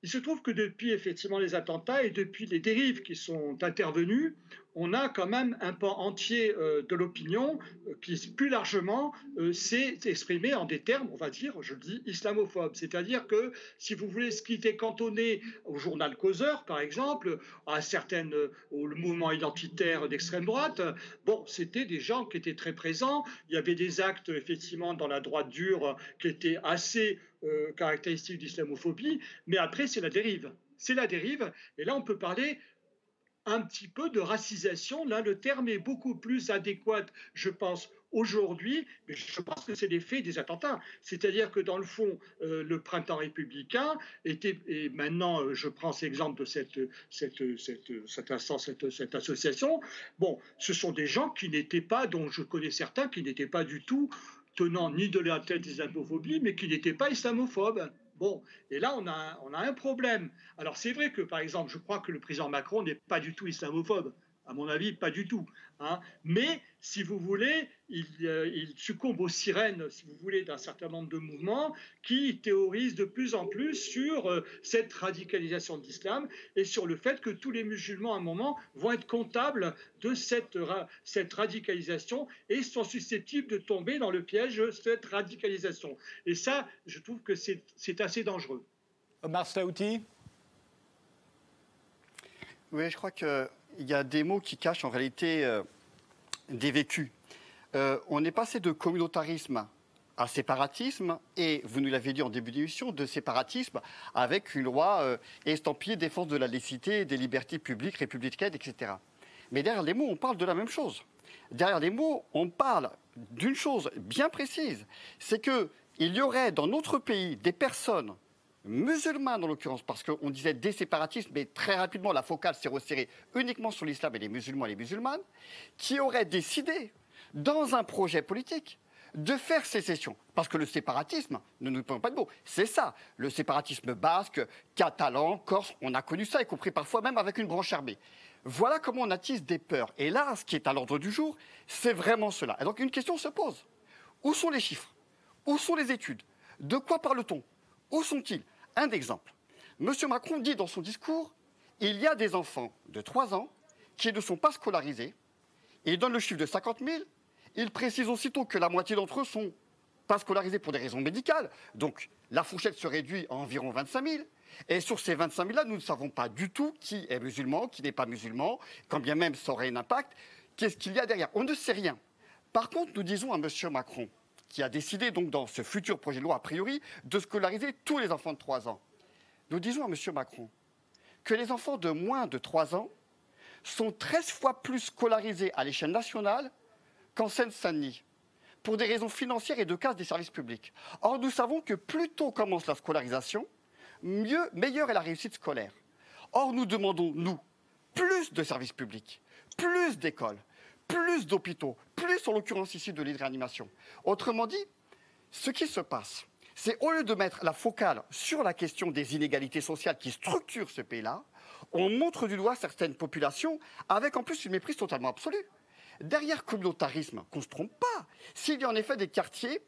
Il se trouve que depuis effectivement les attentats et depuis les dérives qui sont intervenues, on a quand même un pan entier euh, de l'opinion euh, qui plus largement euh, s'est exprimé en des termes, on va dire, je le dis, islamophobes. C'est-à-dire que si vous voulez, ce qui était cantonné au journal Causeur, par exemple, à certaines, au mouvement identitaire d'extrême droite, bon, c'était des gens qui étaient très présents. Il y avait des actes effectivement dans la droite dure qui étaient assez caractéristiques d'islamophobie, mais après c'est la dérive. C'est la dérive, et là on peut parler un petit peu de racisation. Là, le terme est beaucoup plus adéquat, je pense, aujourd'hui, mais je pense que c'est l'effet des attentats. C'est-à-dire que dans le fond, euh, le printemps républicain était, et maintenant euh, je prends cet exemple de cette, cette, cette, cette instance, cette, association, bon, ce sont des gens qui n'étaient pas, dont je connais certains, qui n'étaient pas du tout tenant ni de la tête islamophobie, mais qui n'étaient pas islamophobes. Bon, et là, on a, on a un problème. Alors, c'est vrai que, par exemple, je crois que le président Macron n'est pas du tout islamophobe. À mon avis, pas du tout. Hein. Mais, si vous voulez, euh, il, succombe aux sirènes, si vous voulez, d'un certain nombre de mouvements qui théorisent de plus en plus sur euh, cette radicalisation de l'islam et sur le fait que tous les musulmans, à un moment, vont être comptables de cette, cette radicalisation et sont susceptibles de tomber dans le piège de cette radicalisation. Et ça, je trouve que c'est assez dangereux. Omar Staouti Oui, je crois que il y a des mots qui cachent en réalité euh, des vécus. Euh, on est passé de communautarisme à séparatisme, et vous nous l'avez dit en début d'émission, de séparatisme avec une loi euh, estampillée défense de la laïcité, des libertés publiques, républicaines, etc. Mais derrière les mots, on parle de la même chose. Derrière les mots, on parle d'une chose bien précise, c'est qu'il y aurait dans notre pays des personnes musulmans en l'occurrence, parce qu'on disait des séparatistes, mais très rapidement la focale s'est resserrée uniquement sur l'islam et les musulmans et les musulmanes, qui auraient décidé, dans un projet politique, de faire sécession. Parce que le séparatisme, ne nous prenons pas de mots, c'est ça. Le séparatisme basque, catalan, corse, on a connu ça, y compris parfois même avec une branche armée. Voilà comment on attise des peurs. Et là, ce qui est à l'ordre du jour, c'est vraiment cela. Et donc une question se pose. Où sont les chiffres? Où sont les études? De quoi parle-t-on? Où sont-ils? Un exemple. Monsieur Macron dit dans son discours il y a des enfants de 3 ans qui ne sont pas scolarisés. Il donne le chiffre de 50 000. Il précise aussitôt que la moitié d'entre eux sont pas scolarisés pour des raisons médicales. Donc la fourchette se réduit à environ 25 000. Et sur ces 25 000-là, nous ne savons pas du tout qui est musulman, qui n'est pas musulman, quand bien même ça aurait un impact. Qu'est-ce qu'il y a derrière? On ne sait rien. Par contre, nous disons à M. Macron qui a décidé donc dans ce futur projet de loi, a priori, de scolariser tous les enfants de 3 ans. Nous disons à M. Macron que les enfants de moins de 3 ans sont 13 fois plus scolarisés à l'échelle nationale qu'en Seine-Saint-Denis. pour des raisons financières et de casse des services publics. Or, nous savons que plus tôt commence la scolarisation, mieux, meilleure est la réussite scolaire. Or, nous demandons, nous, plus de services publics, plus d'écoles, plus d'hôpitaux, plus en l'occurrence ici de lits Autrement dit, ce qui se passe, c'est au lieu de mettre la focale sur la question des inégalités sociales qui structurent ce pays-là, on montre du doigt certaines populations avec en plus une méprise totalement absolue. Derrière communautarisme, qu'on ne se trompe pas, s'il y a en effet des quartiers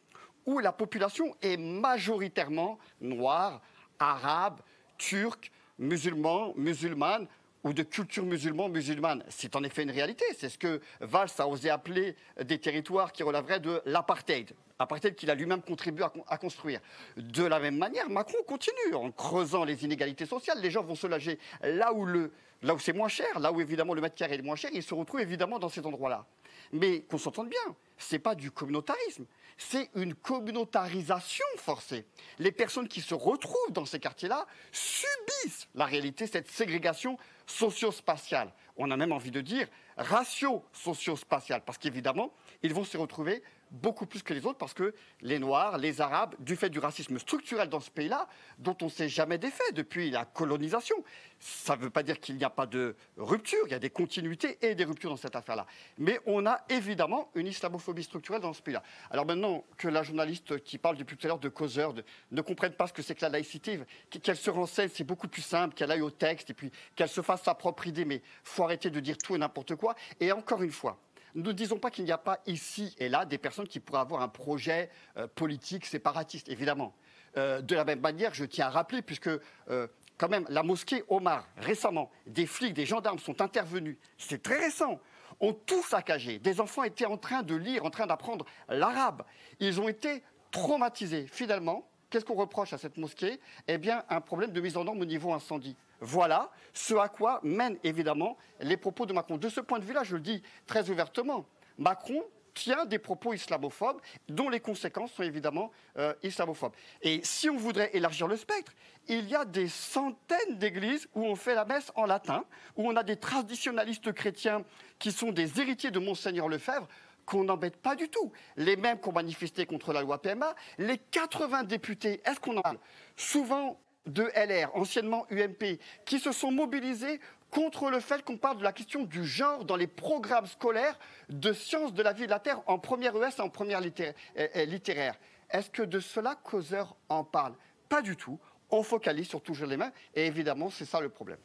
où la population est majoritairement noire, arabe, turque, musulman, musulmane, ou de culture musulmane musulmane. C'est en effet une réalité. C'est ce que Valls a osé appeler des territoires qui relèveraient de l'apartheid. Apartheid qu'il a lui-même contribué à, construire. De la même manière, Macron continue en creusant les inégalités sociales. Les gens vont se loger là où, où c'est moins cher, là où évidemment le mètre carré est moins cher. Ils se retrouvent évidemment dans ces endroits-là. Mais qu'on s'entende bien, ce n'est pas du communautarisme, c'est une communautarisation forcée. Les personnes qui se retrouvent dans ces quartiers-là subissent la réalité, cette ségrégation socio-spatiale. On a même envie de dire ratio socio-spatial, parce qu'évidemment, ils vont se retrouver beaucoup plus que les autres parce que les Noirs, les Arabes, du fait du racisme structurel dans ce pays-là, dont on ne sait jamais d'effet depuis la colonisation, ça ne veut pas dire qu'il n'y a pas de rupture, il y a des continuités et des ruptures dans cette affaire-là. Mais on a évidemment une islamophobie structurelle dans ce pays-là. Alors maintenant que la journaliste qui parle depuis tout à l'heure de causeur ne comprenne pas ce que c'est que la laïcité, qu'elle se renseigne, c'est beaucoup plus simple, qu'elle aille au texte et puis qu'elle se fasse sa propre idée, mais faut arrêter de dire tout et n'importe quoi. Et encore une fois, ne disons pas qu'il n'y a pas ici et là des personnes qui pourraient avoir un projet euh, politique séparatiste, évidemment. Euh, de la même manière, je tiens à rappeler, puisque euh, quand même la mosquée Omar, récemment, des flics, des gendarmes sont intervenus, c'est très récent, ont tout saccagé. Des enfants étaient en train de lire, en train d'apprendre l'arabe. Ils ont été traumatisés. Finalement, qu'est-ce qu'on reproche à cette mosquée? Eh bien, un problème de mise en norme au niveau incendie. Voilà ce à quoi mènent évidemment les propos de Macron. De ce point de vue-là, je le dis très ouvertement, Macron tient des propos islamophobes dont les conséquences sont évidemment euh, islamophobes. Et si on voudrait élargir le spectre, il y a des centaines d'églises où on fait la messe en latin, où on a des traditionalistes chrétiens qui sont des héritiers de Monseigneur Lefebvre qu'on n'embête pas du tout. Les mêmes qui ont manifesté contre la loi PMA, les 80 députés, est-ce qu'on en parle? Souvent, de LR, anciennement UMP, qui se sont mobilisés contre le fait qu'on parle de la question du genre dans les programmes scolaires de sciences de la vie de la Terre en première ES et en première littéraire. Est-ce que de cela Causeur en parle? Pas du tout. On focalise sur toujours les mains et évidemment, c'est ça le problème.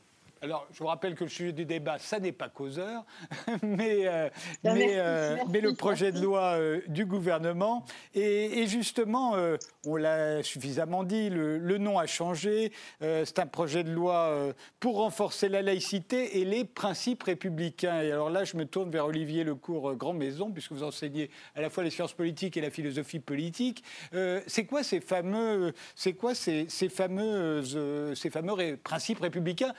Alors, je vous rappelle que le sujet du débat, ça n'est pas causeur, mais, euh, euh, mais, le projet de loi euh, du gouvernement. Et, justement, on l'a suffisamment dit, le, nom a changé. c'est un projet de loi pour renforcer la laïcité et les principes républicains. Et alors là, je me tourne vers Olivier Lecourt, Grand Maison, puisque vous enseignez à la fois les sciences politiques et la philosophie politique. c'est quoi ces fameux, c'est quoi ces, ces fameuses, ces fameux principes républicains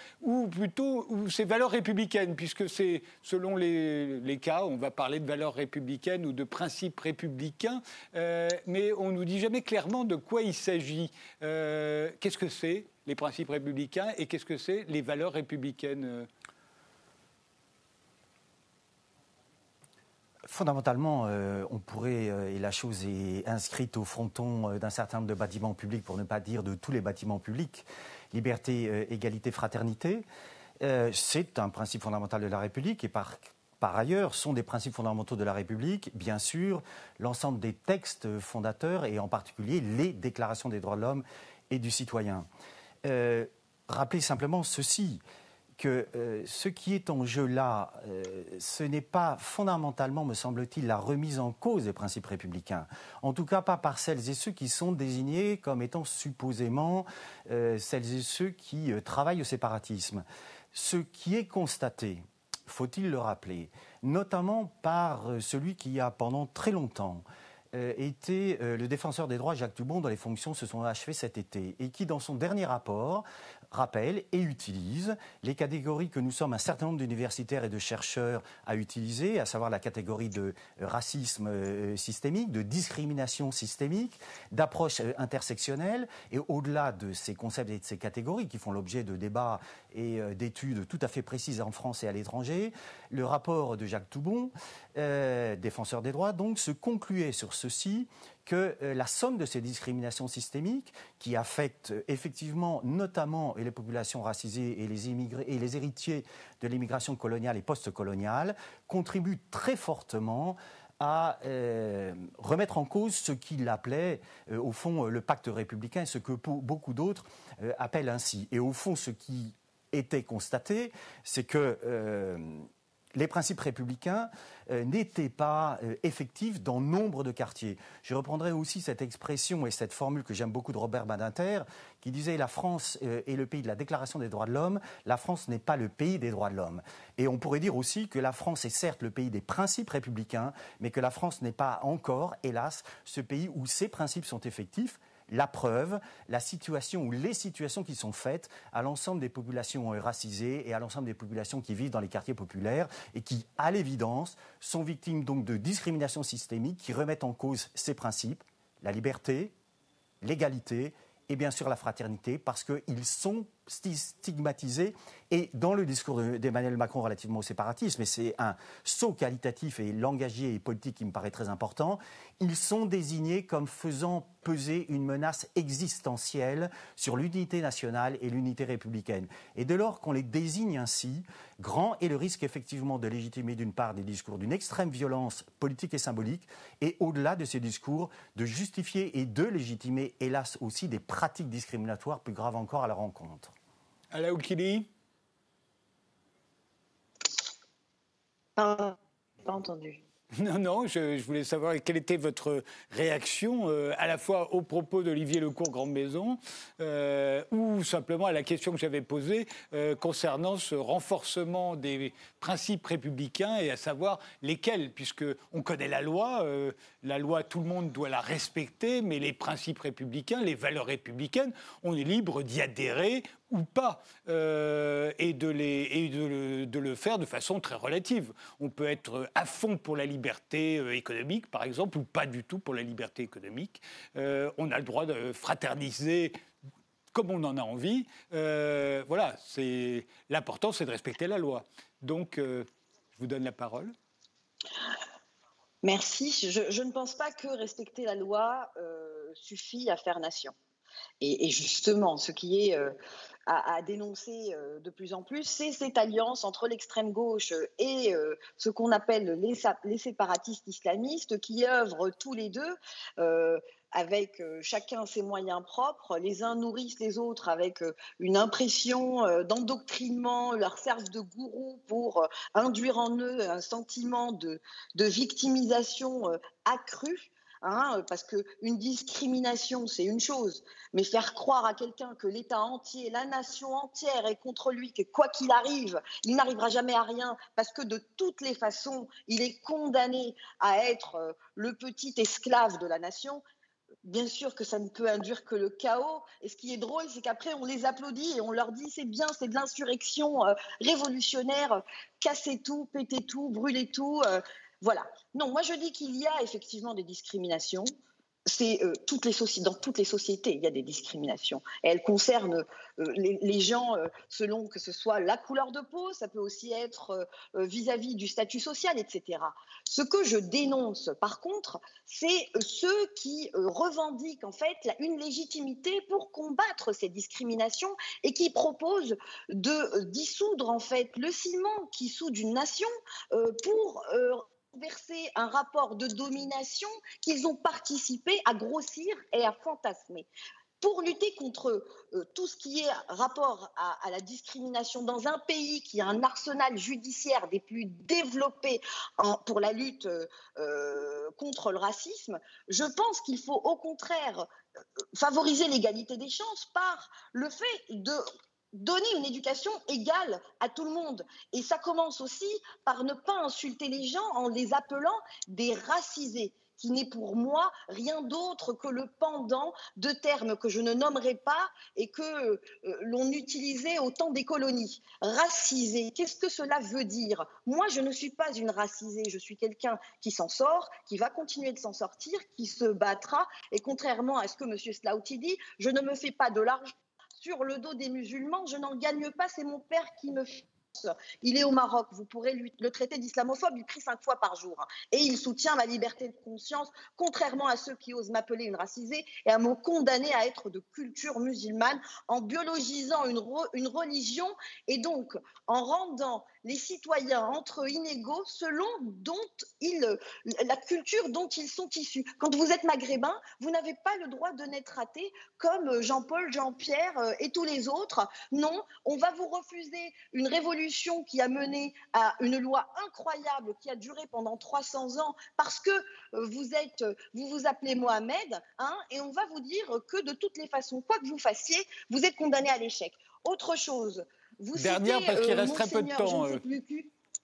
plutôt ces valeurs républicaines, puisque c'est selon les, cas, on va parler de valeurs républicaines ou de principes républicains, euh, mais on ne nous dit jamais clairement de quoi il s'agit. Euh, qu'est-ce que c'est les principes républicains et qu'est-ce que c'est les valeurs républicaines Fondamentalement, euh, on pourrait, et la chose est inscrite au fronton d'un certain nombre de bâtiments publics, pour ne pas dire de tous les bâtiments publics, liberté, euh, égalité, fraternité. Euh, c'est un principe fondamental de la République et par, ailleurs sont des principes fondamentaux de la République, bien sûr, l'ensemble des textes fondateurs et en particulier les déclarations des droits de l'homme et du citoyen. Euh, rappelez simplement ceci que euh, ce qui est en jeu là, euh, ce n'est pas fondamentalement, me semble-t-il, la remise en cause des principes républicains. En tout cas, pas par celles et ceux qui sont désignés comme étant supposément euh, celles et ceux qui travaillent au séparatisme. Ce qui est constaté, faut-il le rappeler, notamment par celui qui a pendant très longtemps été le défenseur des droits Jacques Dubon dont les fonctions se sont achevées cet été et qui, dans son dernier rapport, rappelle et utilise les catégories que nous sommes un certain nombre d'universitaires et de chercheurs à utiliser, à savoir la catégorie de racisme euh, systémique, de discrimination systémique, d'approche euh, intersectionnelle. Et au-delà de ces concepts et de ces catégories qui font l'objet de débats et euh, d'études tout à fait précises en France et à l'étranger, le rapport de Jacques Toubon, défenseur des droits, donc, se concluait sur ceci que euh, la somme de ces discriminations systémiques, qui affectent euh, effectivement notamment les populations racisées et les, immigrés, et les héritiers de l'immigration coloniale et post-coloniale, contribue très fortement à euh, remettre en cause ce qu'il appelait, au fond, le pacte républicain, ce que beaucoup d'autres appellent ainsi. Et au fond, ce qui était constaté, c'est que les principes républicains euh, n'étaient pas euh, effectifs dans nombre de quartiers. Je reprendrai aussi cette expression et cette formule que j'aime beaucoup de Robert Badinter, qui disait la France euh, est le pays de la Déclaration des droits de l'homme, la France n'est pas le pays des droits de l'homme. Et on pourrait dire aussi que la France est certes le pays des principes républicains, mais que la France n'est pas encore, hélas, ce pays où ces principes sont effectifs la preuve, la situation ou les situations qui sont faites à l'ensemble des populations racisées et à l'ensemble des populations qui vivent dans les quartiers populaires et qui, à l'évidence, sont victimes donc de discriminations systémiques qui remettent en cause ces principes, la liberté, l'égalité et bien sûr la fraternité, parce qu'ils sont stigmatisés. Et dans le discours d'Emmanuel Macron relativement au séparatisme, et c'est un saut qualitatif et langagier et politique qui me paraît très important, ils sont désignés comme faisant peser une menace existentielle sur l'unité nationale et l'unité républicaine. Et dès lors qu'on les désigne ainsi, grand est le risque effectivement de légitimer d'une part des discours d'une extrême violence politique et symbolique, et au-delà de ces discours, de justifier et de légitimer, hélas aussi, des pratiques discriminatoires plus graves encore à la rencontre. Alaoukili Pas entendu. Non, non, je, voulais savoir quelle était votre réaction euh, à la fois aux propos d'Olivier Lecourt, Grande Maison, euh, ou simplement à la question que j'avais posée euh, concernant ce renforcement des principes républicains et à savoir lesquels, puisque on connaît la loi, la loi tout le monde doit la respecter, mais les principes républicains, les valeurs républicaines, on est libre d'y adhérer ou pas, euh, et, de, les, et de, le, faire de façon très relative. On peut être à fond pour la liberté euh, économique, par exemple, ou pas du tout pour la liberté économique. Euh, on a le droit de fraterniser comme on en a envie. voilà, c'est l'important, c'est de respecter la loi. Donc, je vous donne la parole. Merci. Je, ne pense pas que respecter la loi suffit à faire nation. Et, justement, ce qui est à, dénoncer euh, de plus en plus, c'est cette alliance entre l'extrême gauche et euh, ce qu'on appelle les, séparatistes islamistes qui œuvrent tous les deux euh, avec chacun ses moyens propres. Les uns nourrissent les autres avec une impression d'endoctrinement, leur servent de gourou pour induire en eux un sentiment de victimisation accrue. Hein, parce qu'une discrimination, c'est une chose, mais faire croire à quelqu'un que l'État entier, la nation entière est contre lui, que quoi qu'il arrive, il n'arrivera jamais à rien, parce que de toutes les façons, il est condamné à être euh, le petit esclave de la nation, bien sûr que ça ne peut induire que le chaos. Et ce qui est drôle, c'est qu'après, on les applaudit et on leur dit c'est bien, c'est de l'insurrection euh, révolutionnaire, cassez tout, pétez tout, brûlez tout. Euh, voilà. Non, moi je dis qu'il y a effectivement des discriminations. C'est euh, dans toutes les sociétés, il y a des discriminations. Elles concernent euh, les, gens euh, selon que ce soit la couleur de peau, ça peut aussi être vis-à-vis du statut social, etc. Ce que je dénonce, par contre, c'est ceux qui revendiquent en fait une légitimité pour combattre ces discriminations et qui proposent de dissoudre en fait le ciment qui soude une nation pour verser un rapport de domination qu'ils ont participé à grossir et à fantasmer. Pour lutter contre euh, tout ce qui est rapport à, la discrimination dans un pays qui a un arsenal judiciaire des plus développés pour la lutte euh, contre le racisme, je pense qu'il faut au contraire euh, favoriser l'égalité des chances par le fait de donner une éducation égale à tout le monde. Et ça commence aussi par ne pas insulter les gens en les appelant des racisés. qui n'est pour moi rien d'autre que le pendant de termes que je ne nommerai pas et que euh, l'on utilisait au temps des colonies. Racisé, qu'est-ce que cela veut dire? Moi, je ne suis pas une racisée, je suis quelqu'un qui s'en sort, qui va continuer de s'en sortir, qui se battra. Et contrairement à ce que M. Slaughty dit, je ne me fais pas de l'argent sur le dos des musulmans, je n'en gagne pas, c'est mon père qui me il est au Maroc, vous pourrez le traiter d'islamophobe, il prie cinq fois par jour. Hein. Et il soutient ma liberté de conscience, contrairement à ceux qui osent m'appeler une racisée et à me condamner à être de culture musulmane en biologisant une religion et donc en rendant les citoyens entre inégaux selon dont ils, la culture dont ils sont issus. Quand vous êtes maghrébin, vous n'avez pas le droit de naître raté comme Jean-Paul, Jean-Pierre euh, et tous les autres. Non, on va vous refuser une révolution qui a mené à une loi incroyable qui a duré pendant 300 ans parce que euh, vous êtes, vous vous appelez Mohamed, hein, et on va vous dire que de toutes les façons, quoi que vous fassiez, vous êtes condamné à l'échec. Autre chose, vous Dernière, parce qu'il euh, reste très peu de temps. Euh.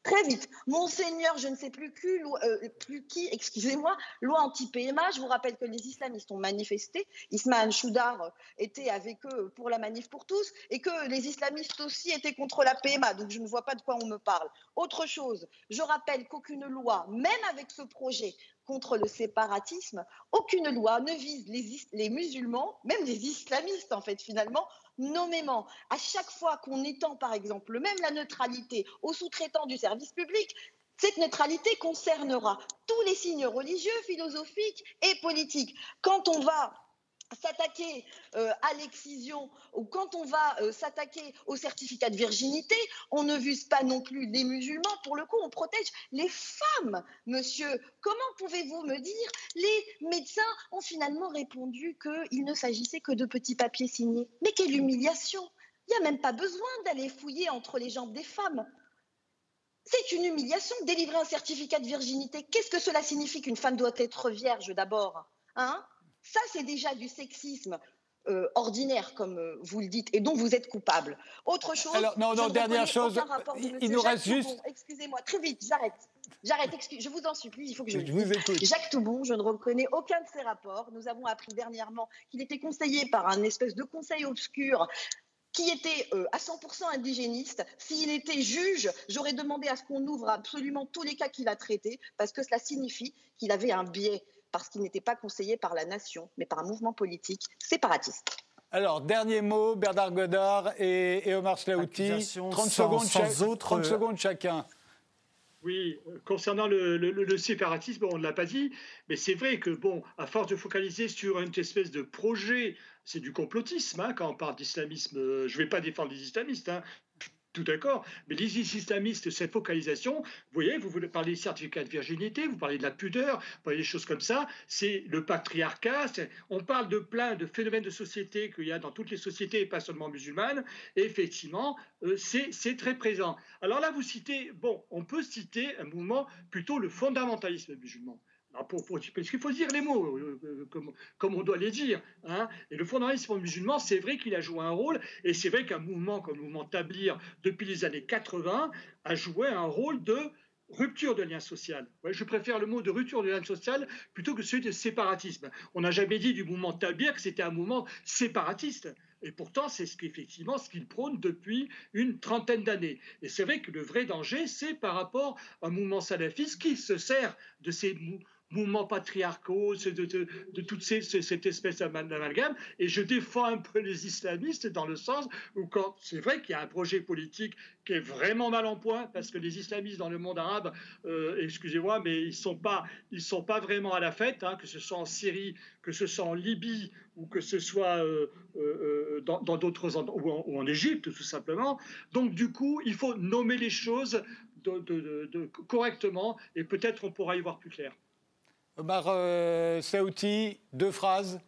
Très vite. Monseigneur, je ne sais plus qui, euh, plus qui excusez-moi, loi anti-PMA. Je vous rappelle que les islamistes ont manifesté. Ismaël Choudar était avec eux pour la manif pour tous et que les islamistes aussi étaient contre la PMA. Donc je ne vois pas de quoi on me parle. Autre chose, je rappelle qu'aucune loi, même avec ce projet, contre le séparatisme, aucune loi ne vise les, les, musulmans, même les islamistes en fait finalement, nommément, à chaque fois qu'on étend, par exemple, même la neutralité aux sous-traitants du service public, cette neutralité concernera tous les signes religieux, philosophiques et politiques. Quand on va s'attaquer euh, à l'excision ou quand on va euh, s'attaquer au certificat de virginité, on ne vise pas non plus les musulmans. Pour le coup, on protège les femmes, monsieur. Comment pouvez-vous me dire Les médecins ont finalement répondu qu'il ne s'agissait que de petits papiers signés. Mais quelle humiliation Il n'y a même pas besoin d'aller fouiller entre les jambes des femmes. C'est une humiliation de délivrer un certificat de virginité. Qu'est-ce que cela signifie qu'une femme doit être vierge d'abord? Hein? Ça, c'est déjà du sexisme. Euh, ordinaire, comme euh, vous le dites, et dont vous êtes coupable. Autre chose. Alors, non, non, dernière chose. Il, nous reste juste. Excusez-moi, très vite, j'arrête. J'arrête, je vous en supplie, il faut que je. Je vous écoute. Jacques Toubon, je ne reconnais aucun de ses rapports. Nous avons appris dernièrement qu'il était conseillé par un espèce de conseil obscur qui était euh, à 100% indigéniste. S'il était juge, j'aurais demandé à ce qu'on ouvre absolument tous les cas qu'il a traités, parce que cela signifie qu'il avait un biais parce qu'il n'était pas conseillé par la nation, mais par un mouvement politique séparatiste. Alors, dernier mot, Bernard Godard et, Omar Slaouti. 30, secondes, 30 secondes chacun. Oui, concernant le, séparatisme, on ne l'a pas dit, mais c'est vrai que, bon, à force de focaliser sur une espèce de projet, c'est du complotisme hein, quand on parle d'islamisme. Euh, je ne vais pas défendre les islamistes, hein, tout d'accord, mais les islamistes, cette focalisation, vous voyez, vous voulez parler des certificats de virginité, vous parlez de la pudeur, vous parlez des choses comme ça, c'est le patriarcat, on parle de plein de phénomènes de société qu'il y a dans toutes les sociétés, pas seulement musulmanes, et effectivement, euh, c'est très présent. Alors là, vous citez, bon, on peut citer un mouvement plutôt le fondamentalisme musulman parce qu'il faut dire les mots euh, euh, comme, on doit les dire. Hein. Et le fondamentalisme musulman, c'est vrai qu'il a joué un rôle, et c'est vrai qu'un mouvement comme le mouvement Tablir, depuis les années 80, a joué un rôle de rupture de lien social. je préfère le mot de rupture de lien social plutôt que celui de séparatisme. On n'a jamais dit du mouvement Tablir que c'était un mouvement séparatiste. Et pourtant, c'est ce qu'effectivement ce qu'il prône depuis une trentaine d'années. Et c'est vrai que le vrai danger, c'est par rapport à un mouvement salafiste qui se sert de ces mouvements patriarcaux, de, de, toute cette espèce d'amalgame. Et je défends un peu les islamistes dans le sens où quand c'est vrai qu'il y a un projet politique qui est vraiment mal en point, parce que les islamistes dans le monde arabe, euh, excusez-moi, mais ils ne sont, pas, sont pas vraiment à la fête, hein, que ce soit en Syrie, que ce soit en Libye ou que ce soit euh, euh, dans d'autres endroits, ou en, Égypte tout simplement. Donc du coup, il faut nommer les choses correctement et peut-être on pourra y voir plus clair. Omar euh, Saouti, deux phrases,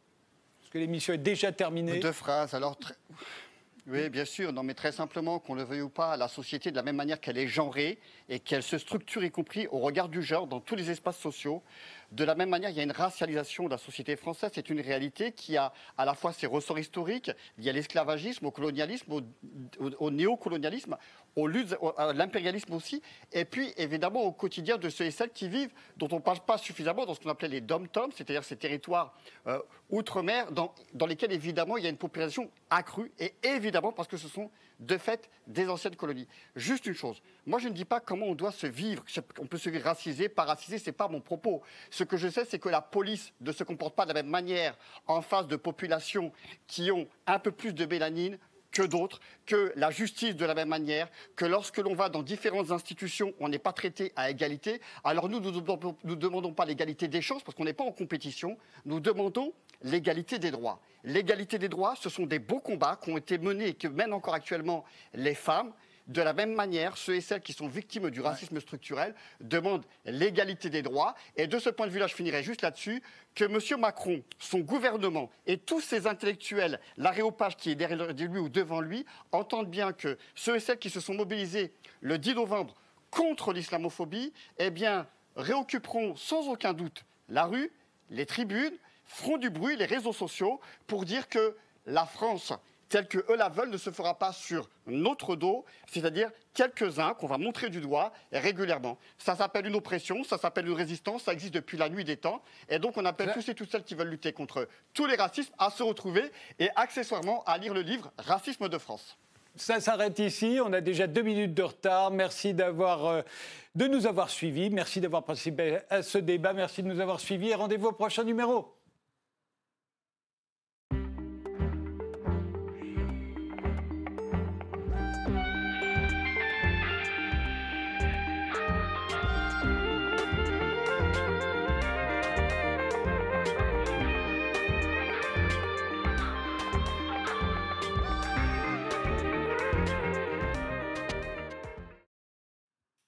parce que l'émission est déjà terminée. Deux phrases. Alors, oui, bien sûr. Non, mais très simplement, qu'on le veuille ou pas, la société, de la même manière qu'elle est genrée et qu'elle se structure, y compris au regard du genre, dans tous les espaces sociaux, De la même manière, il y a une racialisation de la société française. C'est une réalité qui a à la fois ses ressorts historiques, y a l'esclavagisme, au colonialisme, au, néocolonialisme, au, à l'impérialisme aussi, et puis évidemment au quotidien de ceux et celles qui vivent, dont on ne parle pas suffisamment dans ce qu'on appelait les dom-toms, c'est-à-dire ces territoires euh, outre-mer dans lesquels évidemment il y a une population accrue, et évidemment parce que ce sont de fait des anciennes colonies. Juste une chose, moi je ne dis pas comment on doit se vivre, on peut se vivre racisé, pas racisé, c'est pas mon propos. Ce que je sais, c'est que la police ne se comporte pas de la même manière en face de populations qui ont un peu plus de mélanine que d'autres, que la justice de la même manière, que lorsque l'on va dans différentes institutions, on n'est pas traité à égalité. Alors nous, nous ne demandons pas l'égalité des choses parce qu'on n'est pas en compétition, nous demandons l'égalité des droits. L'égalité des droits, ce sont des beaux combats qui ont été menés et que mènent encore actuellement les femmes. De la même manière, ceux et celles qui sont victimes du racisme structurel demandent l'égalité des droits. Et de ce point de vue-là, je finirai juste là-dessus, que M. Macron, son gouvernement et tous ces intellectuels, l'aréopage qui est derrière lui ou devant lui, entendent bien que ceux et celles qui se sont mobilisés le 10 novembre contre l'islamophobie, eh bien, réoccuperont sans aucun doute la rue, les tribunes, feront du bruit, les réseaux sociaux, pour dire que la France telle que eux la veulent ne se fera pas sur notre dos, c'est-à-dire quelques-uns qu'on va montrer du doigt régulièrement. Ça s'appelle une oppression, ça s'appelle une résistance, ça existe depuis la nuit des temps, et donc on appelle tous et toutes celles qui veulent lutter contre tous les racismes à se retrouver et accessoirement à lire le livre Racisme de France. Ça s'arrête ici. On a déjà deux minutes de retard. Merci d'avoir, euh, de nous avoir suivis. Merci d'avoir participé à ce débat. Merci de nous avoir suivis. Et rendez-vous au prochain numéro.